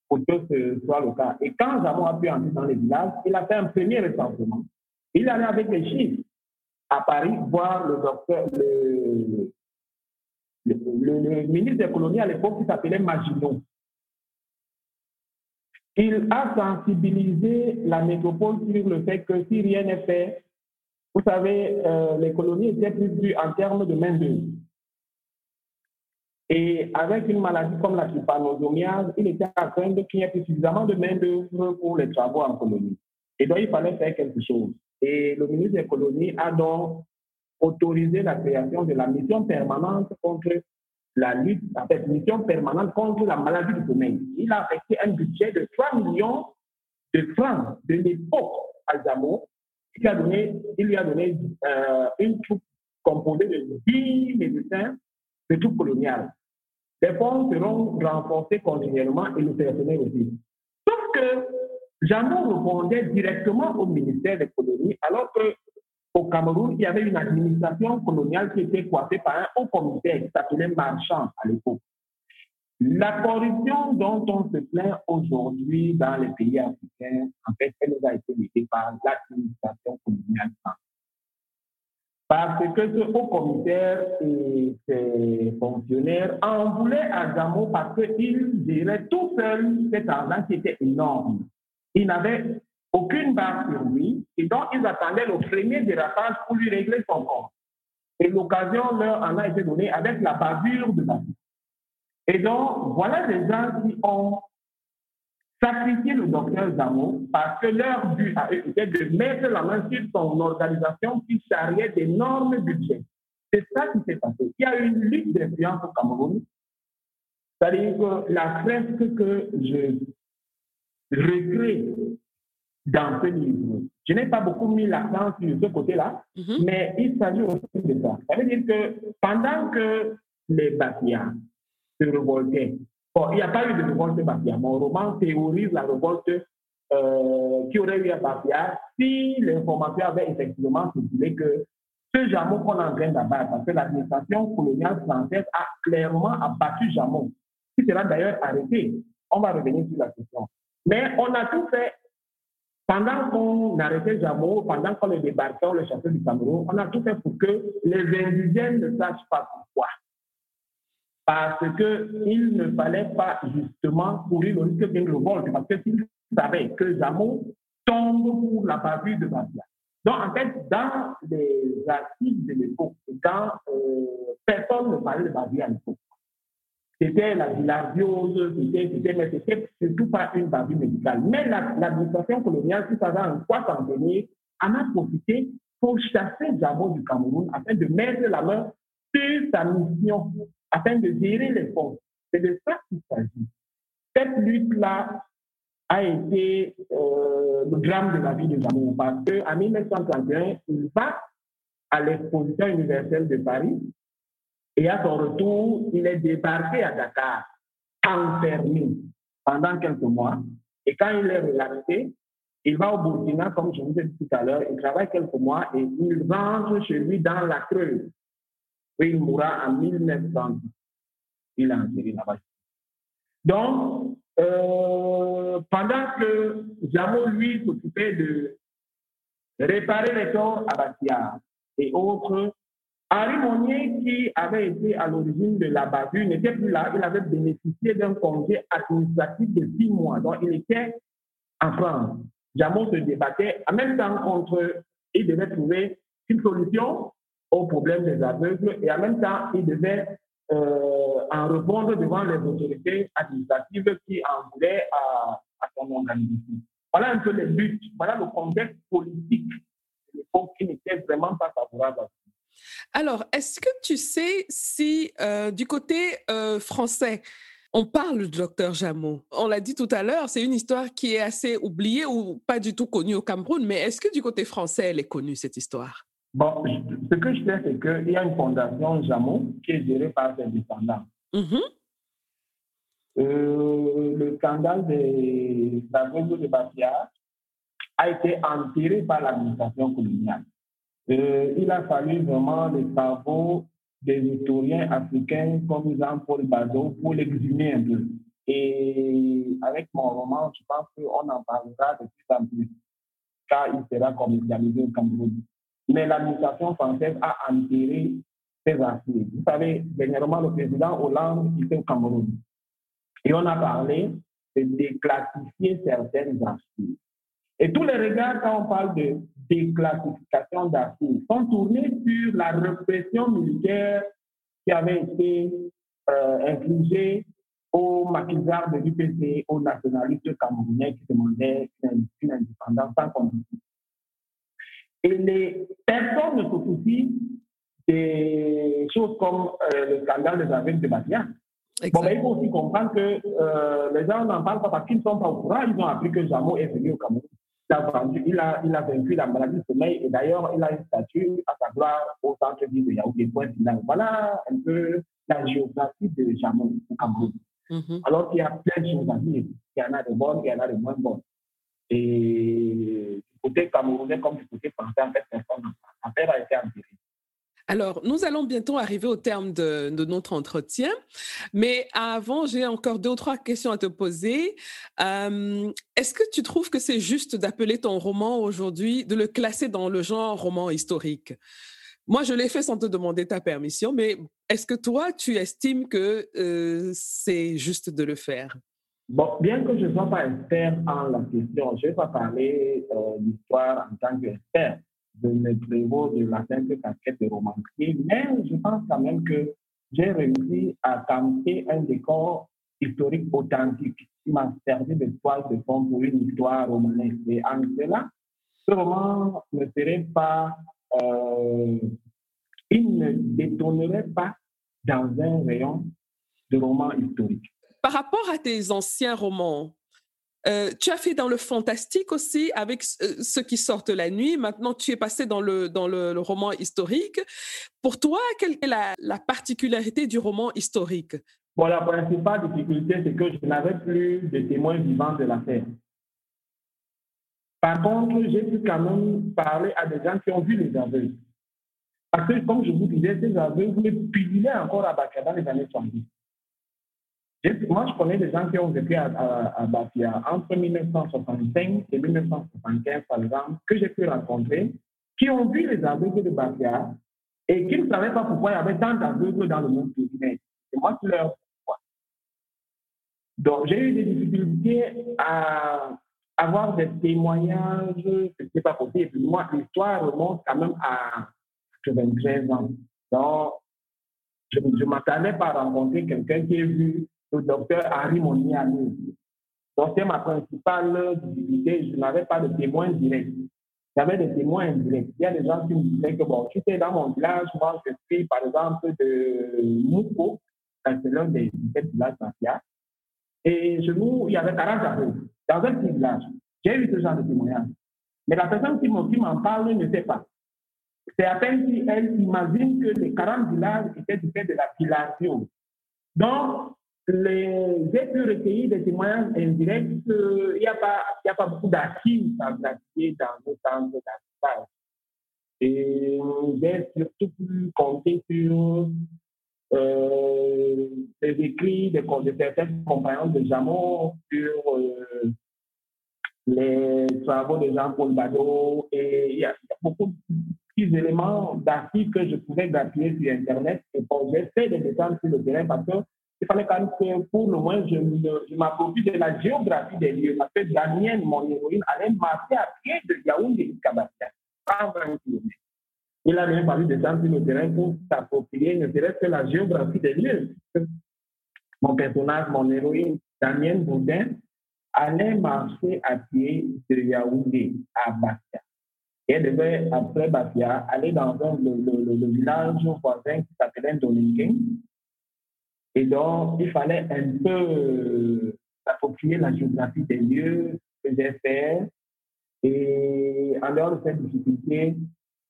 pour que ce soit le cas. Et quand Jameau a pu entrer dans les villages, il a fait un premier recensement. Il allait avec les chiffres à Paris voir le, le, ministre des colonies à l'époque qui s'appelait Maginot. Il a sensibilisé la métropole sur le fait que si rien n'est fait, vous savez, euh, les colonies étaient plus dues en termes de main-d'œuvre. Et avec une maladie comme la trypanosomiase, il était à craindre qu'il n'y ait plus suffisamment de main-d'œuvre pour les travaux en colonie. Et donc, il fallait faire quelque chose. Et le ministre des colonies a donc autorisé la création de la mission permanente contre la lutte, cette mission permanente contre la maladie du sommeil. Il a affecté un budget de 3 millions de francs de l'époque à Zamo il lui a donné, euh, une troupe composée de 10 médecins de troupe coloniale. Les fonds seront renforcés continuellement et le personnel aussi. que Jamon répondait directement au ministère des colonies, alors qu'au Cameroun, il y avait une administration coloniale qui était coiffée par un haut commissaire qui s'appelait Marchand à l'époque. La corruption dont on se plaint aujourd'hui dans les pays africains, en fait, elle nous a été liée par l'administration coloniale Parce que ce haut commissaire et ses fonctionnaires en voulaient à Zamo parce qu'ils géraient tout seul cet argent qui était énorme. Ils n'avaient aucune base sur lui et donc ils attendaient le premier dérapage pour lui régler son compte. Et l'occasion leur en a été donnée avec la bavure de la vie. Et donc, voilà des gens qui ont sacrifié le docteur Zamo parce que leur but été de mettre la main sur son organisation qui charriait d'énormes budgets. C'est ça qui s'est passé. Il y a eu une lutte d'influence au Cameroun. C'est-à-dire que la fresque que je recrée dans ce livre, je n'ai pas beaucoup mis l'accent sur ce côté-là, mm-hmm. mais il s'agit aussi de ça. Ça veut dire que pendant que les Batias, se révolter. Bon, il n'y a pas eu de révolte Bafia. Mon roman théorise la révolte euh, qui aurait eu à Bafia si l'information avait effectivement stipulé que ce Jamon qu'on est en train d'abattre, parce que l'administration coloniale française a clairement abattu Jamon, qui sera d'ailleurs arrêté. On va revenir sur la question. Mais on a tout fait pendant qu'on arrêtait Jamon, pendant qu'on le débarquait, on le chassait du Cameroun, on a tout fait pour que les indigènes ne sachent pas pourquoi parce qu'il ne fallait pas justement courir le risque d'une révolte, parce que s'ils savaient que Jamon tombe pour la bavure de Babia. Donc, en fait, dans les articles de l'époque, quand euh, personne ne parlait de Babia à l'époque, c'était la bilharziose, c'était, mais c'était surtout pas une bavure médicale. Mais l'administration coloniale, qui savait en quoi s'en en a profité pour chasser Jamon du Cameroun afin de mettre la main sur sa mission afin de gérer les fonds. C'est de ça qu'il s'agit. Cette lutte-là a été euh, le drame de la vie de Jamon parce qu'en 1931, il va à l'exposition universelle de Paris et à son retour, il est débarqué à Dakar, enfermé pendant quelques mois. Et quand il est relaxé, il va au Burkina, comme je vous ai dit tout à l'heure, il travaille quelques mois et il rentre chez lui dans la Creuse il mourra en 1900. Il a enterré là-bas. Donc, euh, pendant que Jamo, lui, s'occupait de réparer les torts à Bastia et autres, Henri Monnier, qui avait été à l'origine de la bavure, n'était plus là. Il avait bénéficié d'un congé administratif de six mois. Donc, il était en France. Jamo se débattait en même temps contre. Il devait trouver une solution au problème des aveugles et en même temps, il devait euh, en répondre devant les autorités administratives qui en voulaient à, son organisation. Voilà un peu les buts, voilà le contexte politique de l'époque qui n'était vraiment pas favorable à ça. Alors, est-ce que tu sais si euh, du côté euh, français, on parle du docteur Jameau? On l'a dit tout à l'heure, c'est une histoire qui est assez oubliée ou pas du tout connue au Cameroun, mais est-ce que du côté français, elle est connue, cette histoire? Bon, ce que je sais, c'est qu'il y a une fondation Jamon qui est gérée par des descendants. Mm-hmm. Euh, le scandale des aveugles de Bastia a été enterré par l'administration coloniale. Euh, il a fallu vraiment les travaux des historiens africains comme Jean-Paul Badeau pour l'exhumer un peu. Et avec mon roman, je pense qu'on en parlera de plus en plus, car il sera commercialisé au Cameroun mais l'administration française a enterré ces archives. Vous savez, dernièrement, le président Hollande était au Cameroun. Et on a parlé de déclassifier certaines archives. Et tous les regards, quand on parle de déclassification d'archives, sont tournés sur la répression militaire qui avait été euh, infligée aux maquisards de l'UPC, aux nationalistes camerounais qui demandaient une indépendance sans condition. Et les personnes ne se soucient des choses comme euh, le scandale des aveugles de Batia. Bon, ben, il faut aussi comprendre que euh, les gens n'en parlent pas parce qu'ils ne sont pas au courant. Ils ont appris que Jamo est venu au Cameroun. Il a, il a, vaincu la maladie de sommeil et d'ailleurs, il a une statue à sa gloire au centre-ville de Yaoundé. Voilà un peu la géographie de Jamo au Cameroun. Mhm. Alors qu'il y a plein de choses à dire. Il y en a de bonnes, il y en a de moins bonnes. Et du côté camerounais comme du côté français, en fait, a été. Alors, nous allons bientôt arriver au terme de, notre entretien, mais avant, j'ai encore deux ou trois questions à te poser. Euh, est-ce que tu trouves que c'est juste d'appeler ton roman aujourd'hui, de le classer dans le genre roman historique? Moi, je l'ai fait sans te demander ta permission, mais est-ce que toi, tu estimes que euh, c'est juste de le faire? Bien que je ne sois pas expert en la question, je ne vais pas parler euh, d'histoire en tant qu'expert de mes prévôt de la simple casquette de romancier, mais je pense quand même que j'ai réussi à camper un décor historique authentique qui m'a servi de toile de fond pour une histoire romanesque. Et en cela, ce roman ne serait pas, euh, il ne détonnerait pas dans un rayon de roman historique. Par rapport à tes anciens romans, euh, tu as fait dans le fantastique aussi avec euh, ceux qui sortent la nuit. Maintenant, tu es passé dans le, dans le, roman historique. Pour toi, quelle est la, la particularité du roman historique? Bon, La principale difficulté, c'est que je n'avais plus de témoins vivants de l'affaire. Par contre, j'ai pu quand même parler à des gens qui ont vu les aveugles. Parce que, comme je vous disais, ces aveugles pullulaient encore à Bakar dans les années 70. Moi, je connais des gens qui ont vécu à, Bafia entre 1965 et 1975, par exemple, que j'ai pu rencontrer, qui ont vu les aveugles de Bafia et qui ne savaient pas pourquoi il y avait tant d'aveugles dans le monde féminin. Et moi, je leur pourquoi. Donc, j'ai eu des difficultés à avoir des témoignages, ce pas possible. Et moi, l'histoire remonte quand même à 93 ans. Donc, je ne m'attendais pas à rencontrer quelqu'un qui a vu le docteur Harry Moniani. Donc, c'est ma principale difficulté. Je n'avais pas de témoins directs. J'avais des témoins indirects. Il y a des gens qui me disaient que, bon, tu es dans mon village, moi, je suis, par exemple, de Mouko, c'est l'un des villages mafia. Et chez nous, il y avait 40 aveugles dans un petit village. J'ai eu ce genre de témoignage. Mais la personne qui m'en parle ne sait pas. C'est à peine si elle imagine que les 40 villages étaient du fait de la filation. Donc, j'ai pu recueillir des témoignages indirects. Il n'y a, pas, beaucoup d'archives pratiquer dans nos centres d'archivage. Et j'ai surtout pu compter sur euh, les écrits de, de certains compagnons de Jameau sur euh, les travaux de Jean-Paul Badeau. Et il y, a beaucoup de petits éléments d'archives que je pouvais appuyer sur Internet. Et bon, j'ai fait des détails sur le terrain parce que il fallait quand même que pour le moins, je, je de la géographie des lieux. Parce que Daniel, mon héroïne, allait marcher à pied de Yaoundé jusqu'à Bastia, 120 km. Il a même fallu descendre sur le terrain pour s'approprier ne serait-ce que la géographie des lieux. Mon personnage, mon héroïne, Daniel Boudin, allait marcher à pied de Yaoundé à Bastia. Elle devait, après Bastia, aller dans un, le, le, le, village voisin qui s'appelait Dolinguin, et donc, il fallait un peu approprier la géographie des lieux que j'ai fait. Et en dehors de cette difficulté,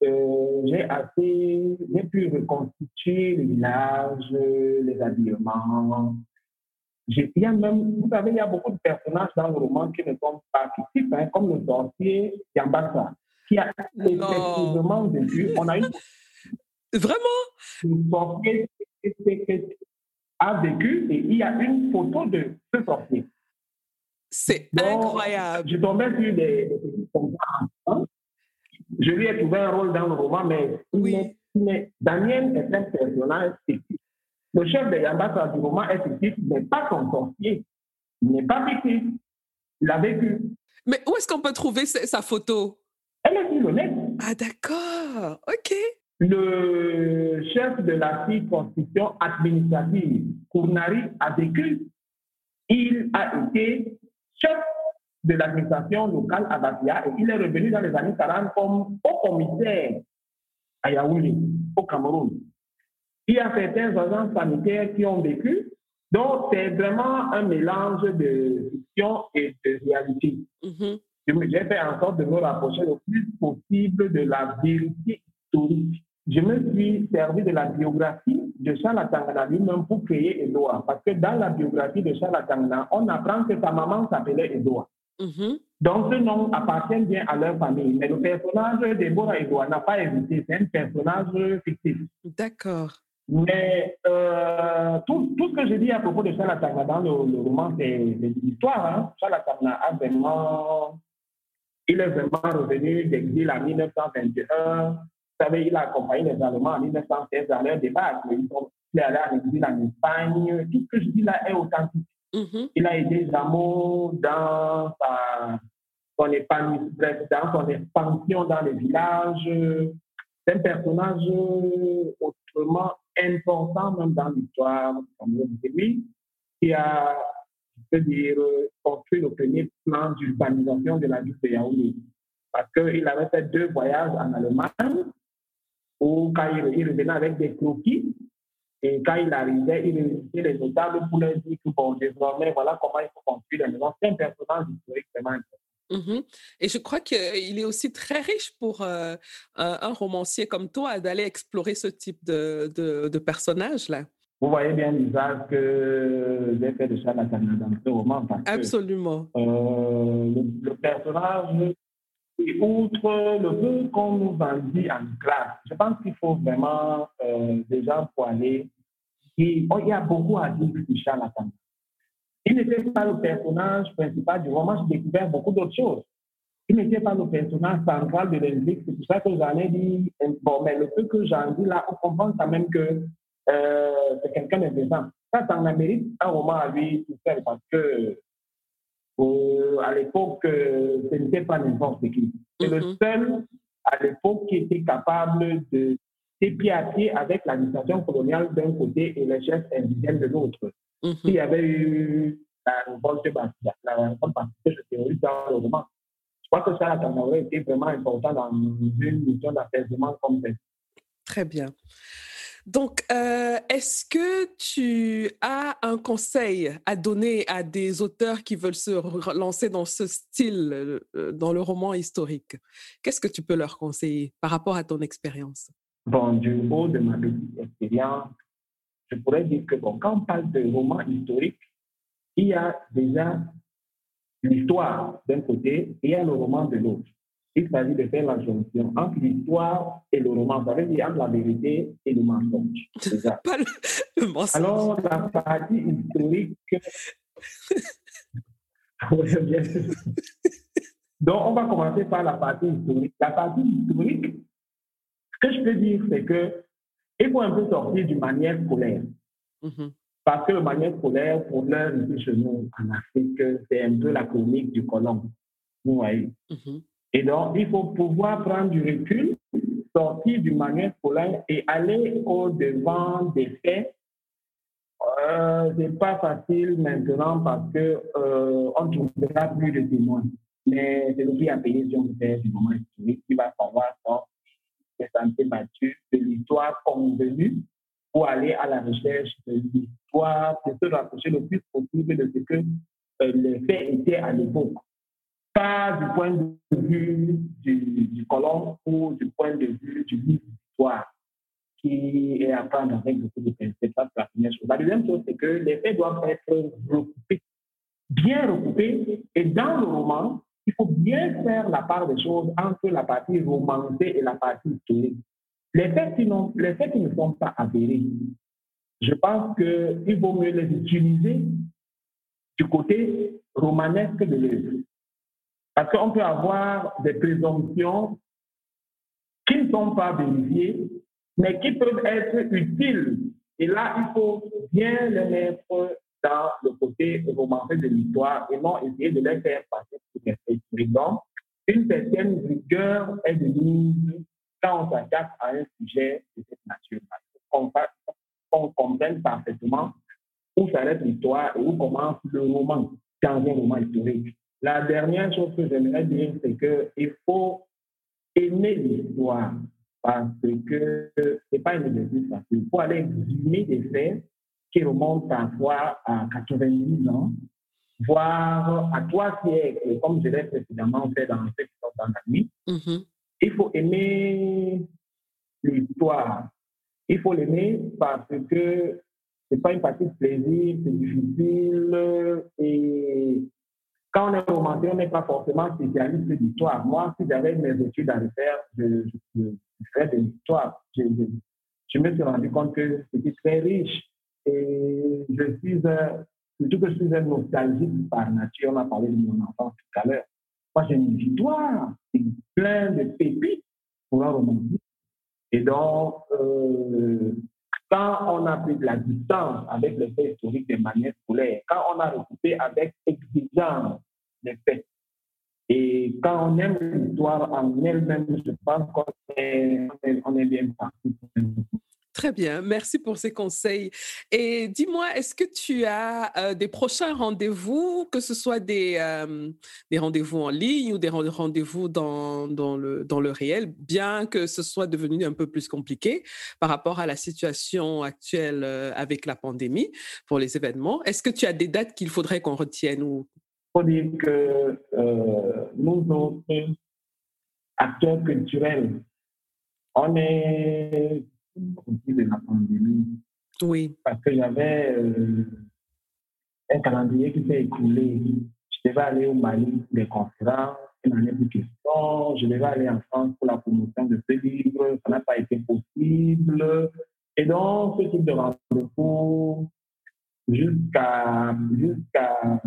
euh, j'ai assez, j'ai pu reconstituer les villages, les habillements. Il y a même, vous savez, il y a beaucoup de personnages dans le roman qui ne sont pas fictifs, hein, comme le sorcier Yambassa, qui a effectivement vécu. On a eu. Vraiment? Le sorcier a vécu et il y a une photo de ce sorcier. C'est incroyable. Je tombais sur des, petits hein. Je lui ai trouvé un rôle dans le roman, mais, oui. mais Daniel est un personnage fictif. Le chef de Yambasa du roman est fictif, mais pas son sorcier. Il n'est pas fictif. Il a vécu. Mais où est-ce qu'on peut trouver sa photo? Elle est sur le net. Ah, d'accord. OK le chef de la circonscription administrative, Kournari, a vécu. Il a été chef de l'administration locale à Batia et il est revenu dans les années 40 comme haut commissaire à Yaoundé, au Cameroun. Il y a certains agents sanitaires qui ont vécu. Donc, c'est vraiment un mélange de fiction et de réalité. Mm-hmm. J'ai fait en sorte de me rapprocher le plus possible de la vérité historique je me suis servi de la biographie de Charles Atangana lui-même pour créer Edoa. Parce que dans la biographie de Charles Atangana, on apprend que sa maman s'appelait Edoa. Mhm. Donc, ce nom appartient bien à leur famille. Mais le personnage d'Ebora Edoa n'a pas existé. C'est un personnage fictif. D'accord. Mais euh, tout, tout, ce que je dis à propos de Charles Atangana dans le, roman, c'est l'histoire. Hein. Charles Atangana a vraiment. Il est vraiment revenu d'exil en 1921 vous savez, il a accompagné les Allemands en 1916 à leur départ. Il est allé en exil en Espagne. Tout ce que je dis là est authentique. Mm-hmm. Il a aidé Zamo dans sa, son épanouissement, dans son expansion dans les villages. C'est un personnage autrement important même dans l'histoire C'est lui qui a, je peux dire, construit le premier plan d'urbanisation de la ville de Yaoundé. Parce qu'il avait fait deux voyages en Allemagne ou quand il, revenait avec des croquis, et quand il arrivait, il réunissait les notables pour leur dire que, bon, désormais, voilà comment il faut construire les maisons. C'est un personnage historique vraiment Mmh Et je crois qu'il est aussi très riche pour euh, un, romancier comme toi d'aller explorer ce type de, de, de personnage-là. Vous voyez bien l'usage que j'ai fait de Charles dans ce roman. Absolument. euh, le, le, personnage et outre le peu qu'on nous en dit en classe, je pense qu'il faut vraiment euh. Et, oh, il y a beaucoup à dire sur Charles Il n'était pas le personnage principal du roman, j'ai découvert beaucoup d'autres choses. Il n'était pas le personnage central de l'intrigue, c'est pour ça que j'en ai dit, bon, mais le peu que j'en dis là, on comprend quand même que euh, c'est quelqu'un d'intéressant. Ça, ça en mérite un roman à lui tout seul parce que euh, à l'époque, euh, ce n'était pas n'importe qui. C'est le mhm. seul à l'époque qui était capable de pied avec l'administration coloniale d'un côté et les chefs indigènes de l'autre. Mhm. Il y avait eu la révolte de Bastia, la révolte je théorise dans le roman. Je crois que ça, ça aurait été vraiment important dans une mission d'apaisement comme celle Très bien. Donc, euh, est-ce que tu as un conseil à donner à des auteurs qui veulent se lancer dans ce style, euh, dans le roman historique? Qu'est-ce que tu peux leur conseiller par rapport à ton expérience? Bon, du haut de ma petite expérience, je pourrais dire que bon, quand on parle de roman historique, il y a déjà l'histoire d'un côté et il y a le roman de l'autre il s'agit de faire la jonction entre l'histoire et le roman. Ça veut dire entre la vérité et le mensonge. Pas le, mensonge. Alors, la partie historique. *laughs* Donc, on va commencer par la partie historique. La partie historique, ce que je peux dire, c'est que il faut un peu sortir du manière scolaire. Mm-hmm. Parce que le manière scolaire, pour l'heure, ici chez nous, en Afrique, c'est un peu la chronique du colon. Vous voyez. Mm-hmm. Et donc, il faut pouvoir prendre du recul, sortir du manuel scolaire et aller au-devant des faits. Euh, Ce n'est pas facile maintenant parce qu'on euh, ne trouvera plus de témoins. Mais c'est le qui a payé si on fait du moment historique qui va des santé battues, de l'histoire convenue pour aller à la recherche de l'histoire, de se rapprocher le plus possible de ce que euh, les faits étaient à l'époque pas du point de vue du, du colon ou du point de vue du livre d'histoire qui est à prendre avec beaucoup de principes. Ça, la première chose. La deuxième chose, c'est que les faits doivent être recoupés, bien recoupés. Et dans le roman, il faut bien faire la part des choses entre la partie romancée et la partie historique. Les faits qui, les faits qui ne sont pas avérés, je pense qu'il vaut mieux les utiliser du côté romanesque de l'œuvre. Parce qu'on peut avoir des présomptions qui ne sont pas vérifiées, mais qui peuvent être utiles. Et là, il faut bien les mettre dans le côté romancé de l'histoire et non essayer de les faire passer pour des faits une certaine rigueur est de mise quand on s'attaque à un sujet de cette nature. On comprenne parfaitement où s'arrête l'histoire et où commence le roman dans un roman historique. La dernière chose que j'aimerais dire, c'est qu'il faut aimer l'histoire parce que ce n'est pas une exercice facile. Il faut aller exhumer des faits qui remontent parfois à 90 ans, voire à trois siècles, comme je l'ai précédemment fait dans le qui sont dans la nuit. Mm-hmm. Il faut aimer l'histoire. Il faut l'aimer parce que c'est pas une partie de plaisir, c'est difficile. Et quand on est romancier, on n'est pas forcément spécialiste d'histoire. Moi, si j'avais mes études à refaire, je, je, ferais de l'histoire. Je, je, me suis rendu compte que c'était très riche. Et je suis, surtout que je suis un nostalgique par nature. On a parlé de mon enfance tout à l'heure. Moi, j'ai une histoire, c'est plein de pépites pour un romancier. Et donc, euh, quand on a pris de la distance avec les faits historiques des manières scolaires, quand on a recoupé avec exigence les faits, et quand on aime l'histoire en elle-même, je pense qu'on est, on est bien parti. Très bien, merci pour ces conseils. Et dis-moi, est-ce que tu as euh, des prochains rendez-vous, que ce soit des, euh, des rendez-vous en ligne ou des rendez-vous dans, dans, le, dans le réel, bien que ce soit devenu un peu plus compliqué par rapport à la situation actuelle euh, avec la pandémie pour les événements? Est-ce que tu as des dates qu'il faudrait qu'on retienne ou... Il faut dire que nous, autres acteurs culturels, on est de la pandémie. Oui. Parce qu'il y avait euh, un calendrier qui s'est écoulé. Je devais aller au Mali pour des conférences, il n'en est plus question. Je devais aller en France pour la promotion de ce livre, ça n'a pas été possible. Et donc, ce type de rendez-vous, jusqu'à. jusqu'à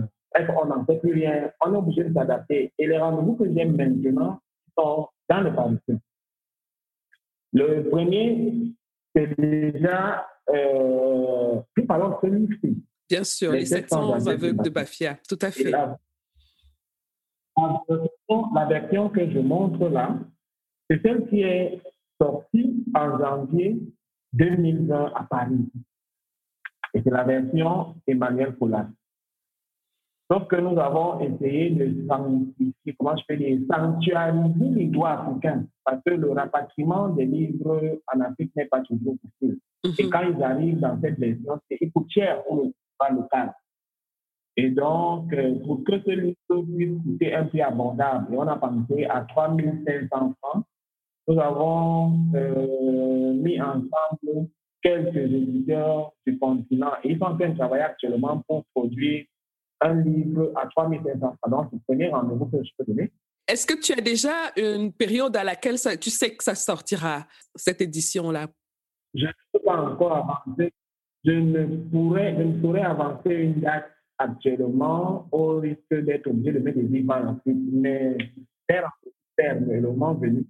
on n'en sait plus rien. On est obligé de s'adapter. Et les rendez-vous que j'ai maintenant sont dans le parisien. Le premier, c'est déjà, euh, parlons de celui-ci. Bien sûr, les, 700 aveugles de Bafia, tout à fait. La, la, version que je montre là, c'est celle qui est sortie en janvier 2020 à Paris. Et c'est la version Emmanuel Collat. Sauf que nous avons essayé de comment je peux dire, sanctuariser les droits africains, parce que le rapatriement des livres en Afrique n'est pas toujours possible. Mhm. Et quand ils arrivent dans cette version, c'est coûte cher pour le local. Et donc, euh, pour que ce livre puisse coûter un prix abordable, et on a pensé à 3500 francs, nous avons euh, mis ensemble quelques éditeurs du continent et ils sont en train de travailler actuellement pour produire un livre à 3500 francs. C'est le premier rendez-vous que je peux donner. Est-ce que tu as déjà une période à laquelle tu sais que ça sortira, cette édition-là? Je ne peux pas encore avancer. Je ne pourrais, je ne pourrais avancer une date actuellement au risque d'être obligé de mettre des livres en suite. Mais faire, le moment venu.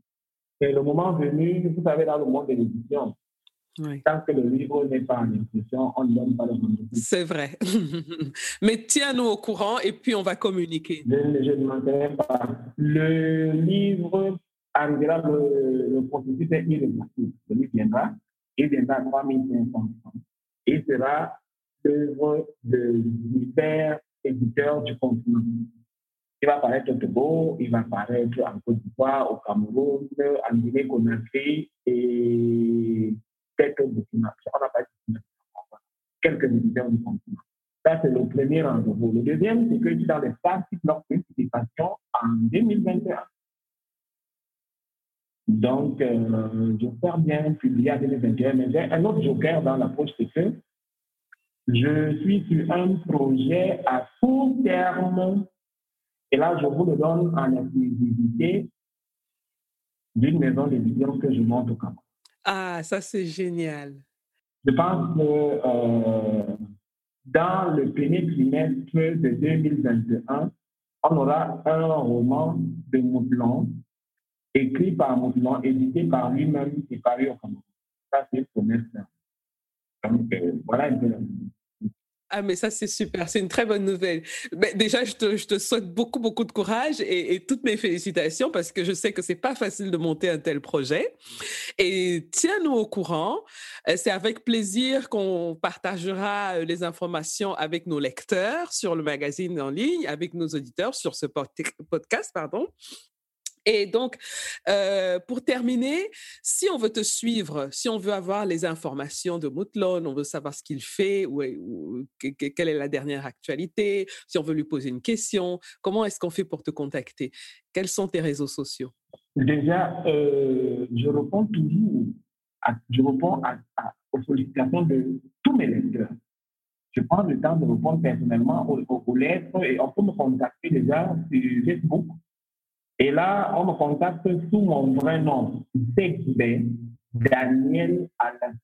Et le moment venu, vous savez, dans le monde de l'édition, Tant que le livre n'est pas en impression, on ne donne pas le rendez-vous. C'est vrai. *laughs* Mais tiens-nous au courant et puis on va communiquer. Je, ne manquerai pas. Le livre arrivera, le, le processus est irréversible. Le livre viendra, il viendra à 3500 francs. Il sera l'œuvre de divers éditeurs du continent. Il va apparaître au Togo, il va apparaître en Côte d'Ivoire, au Cameroun, en Guinée-Conakry et quelques documents. On n'a pas de quelques du continent. Ça, c'est le premier rendez-vous. Le deuxième, c'est que je dans les phases de participation en 2021. Donc, euh, j'espère bien publier en 2021. Mais j'ai un autre joker dans l'approche, c'est que je suis sur un projet à court terme. Et là, je vous le donne en exclusivité d'une maison d'édition que je monte au Cameroun. Ah, ça c'est génial. Je pense que euh, dans le premier trimestre de 2021, on aura un roman de Moutlon, écrit par Moutlon, édité par lui-même et paru au Cameroun. Ça, c'est le premier. Donc, euh, voilà un peu la ah, mais ça, c'est super. C'est une très bonne nouvelle. Mais déjà, je te, souhaite beaucoup, beaucoup de courage et, et, toutes mes félicitations parce que je sais que c'est pas facile de monter un tel projet. Et tiens-nous au courant. Euh, c'est avec plaisir qu'on partagera euh, les informations avec nos lecteurs sur le magazine en ligne, avec nos auditeurs sur ce podcast, pardon. Et donc, euh, pour terminer, si on veut te suivre, si on veut avoir les informations de Moutlon, on veut savoir ce qu'il fait, ou, quelle est la dernière actualité, si on veut lui poser une question, comment est-ce qu'on fait pour te contacter? Quels sont tes réseaux sociaux? Déjà, euh, je réponds toujours je réponds aux sollicitations de tous mes lecteurs. Je prends le temps de répondre personnellement aux, lettres et on peut me contacter déjà sur Facebook. Et là, on me contacte sous mon vrai nom, Sekbe Daniel Alain.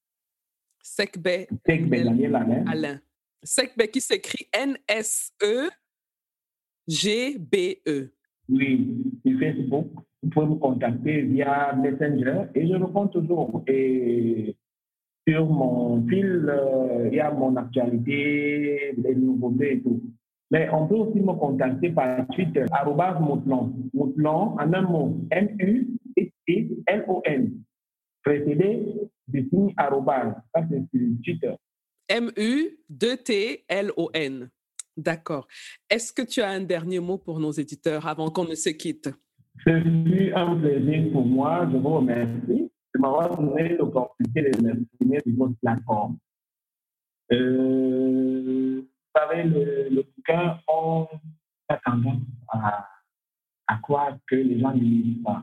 Sekbe Daniel Alain. Alain. Sekbe qui s'écrit N-S-E. G-B-E. Oui, sur Facebook, vous pouvez me contacter via Messenger et je réponds toujours. Et sur mon fil, euh, il y a mon actualité, les nouveautés et tout. Mais on peut aussi me contacter par Twitter, arrobas Moutlon. Moutlon, en un mot, M-U-T-L-O-N. Précédé du signe arrobas. Ça, c'est sur Twitter. M-U-2-T-L-O-N. D'accord. Est-ce que tu as un dernier mot pour nos éditeurs avant qu'on ne se quitte? Ce fut un plaisir pour moi. Je vous remercie de m'avoir donné l'opportunité de m'exprimer sur votre plateforme. Euh, savez, le, bouquin, on a tendance à, à, croire que les gens ne lisent pas,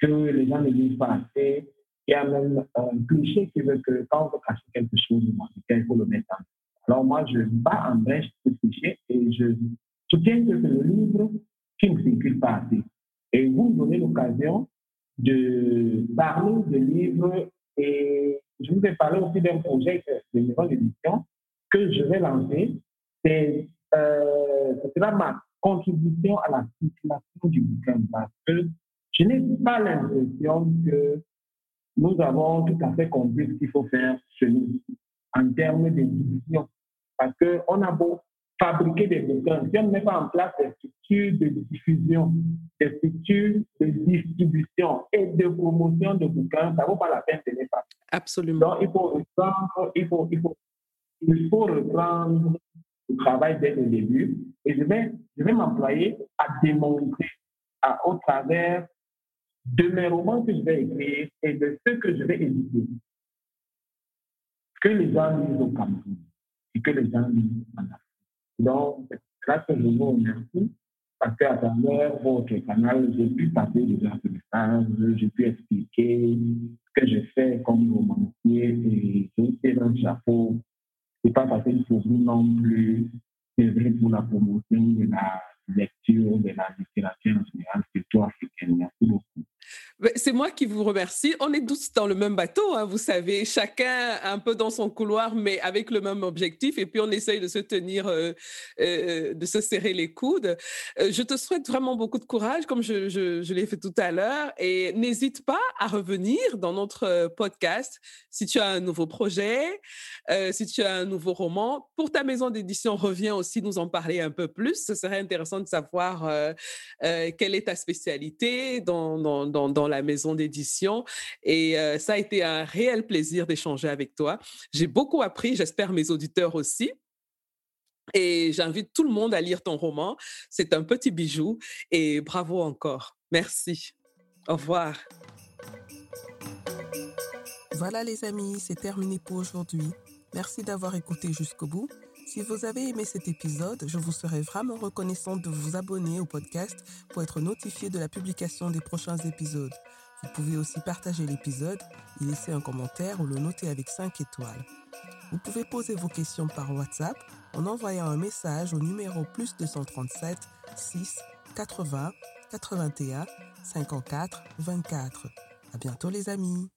que les gens ne lisent pas assez. Il y a même un cliché qui veut que quand on veut cacher quelque chose, il faut le mettre en alors moi, je bats en brèche ce cliché et je soutiens que c'est le livre qui ne circule pas assez. Et vous me donnez l'occasion de parler de livres et je vous ai parlé aussi d'un projet de maison d'édition que je vais lancer. C'est euh, ma contribution à la circulation du bouquin parce que je n'ai pas l'impression que nous avons tout à fait compris ce qu'il faut faire chez nous en termes de division. Parce qu'on a beau fabriquer des bouquins, si on ne met pas en place des structures de diffusion, des structures de distribution et de promotion de bouquins, ça ne vaut pas la peine de les faire. Absolument. Donc, il faut il faut, il faut, il faut reprendre le travail dès le début et je vais, je vais m'employer à démontrer à, au travers de mes romans que je vais écrire et de ceux que je vais éditer que les gens lisent au Cameroun et que les gens lisent en Afrique. Donc, que je vous remercie parce qu'à travers votre canal, j'ai pu passer déjà ce message, j'ai pu expliquer ce que je fais comme romancier et je sais un chapeau. C'est pas facile pour vous non plus. C'est vrai pour la promotion de la lecture, de la littérature en général, surtout africaine. Merci beaucoup. C'est moi qui vous remercie. On est tous dans le même bateau, hein, vous savez, chacun un peu dans son couloir, mais avec le même objectif. Et puis on essaye de se tenir, euh, euh, de se serrer les coudes. Euh, je te souhaite vraiment beaucoup de courage, comme je, je l'ai fait tout à l'heure. Et n'hésite pas à revenir dans notre podcast si tu as un nouveau projet, si tu as un nouveau roman. Pour ta maison d'édition, reviens aussi nous en parler un peu plus. Ce serait intéressant de savoir quelle est ta spécialité dans, dans, la maison d'édition. Et ça a été un réel plaisir d'échanger avec toi. J'ai beaucoup appris, j'espère mes auditeurs aussi. Et j'invite tout le monde à lire ton roman. C'est un petit bijou et bravo encore. Merci. Au revoir. Voilà les amis, c'est terminé pour aujourd'hui. Merci d'avoir écouté jusqu'au bout. Si vous avez aimé cet épisode, je vous serais vraiment reconnaissante de vous abonner au podcast pour être notifié de la publication des prochains épisodes. Vous pouvez aussi partager l'épisode, y laisser un commentaire ou le noter avec 5 étoiles. Vous pouvez poser vos questions par WhatsApp en envoyant un message au numéro plus 237 6 80 81 54 24. À bientôt les amis.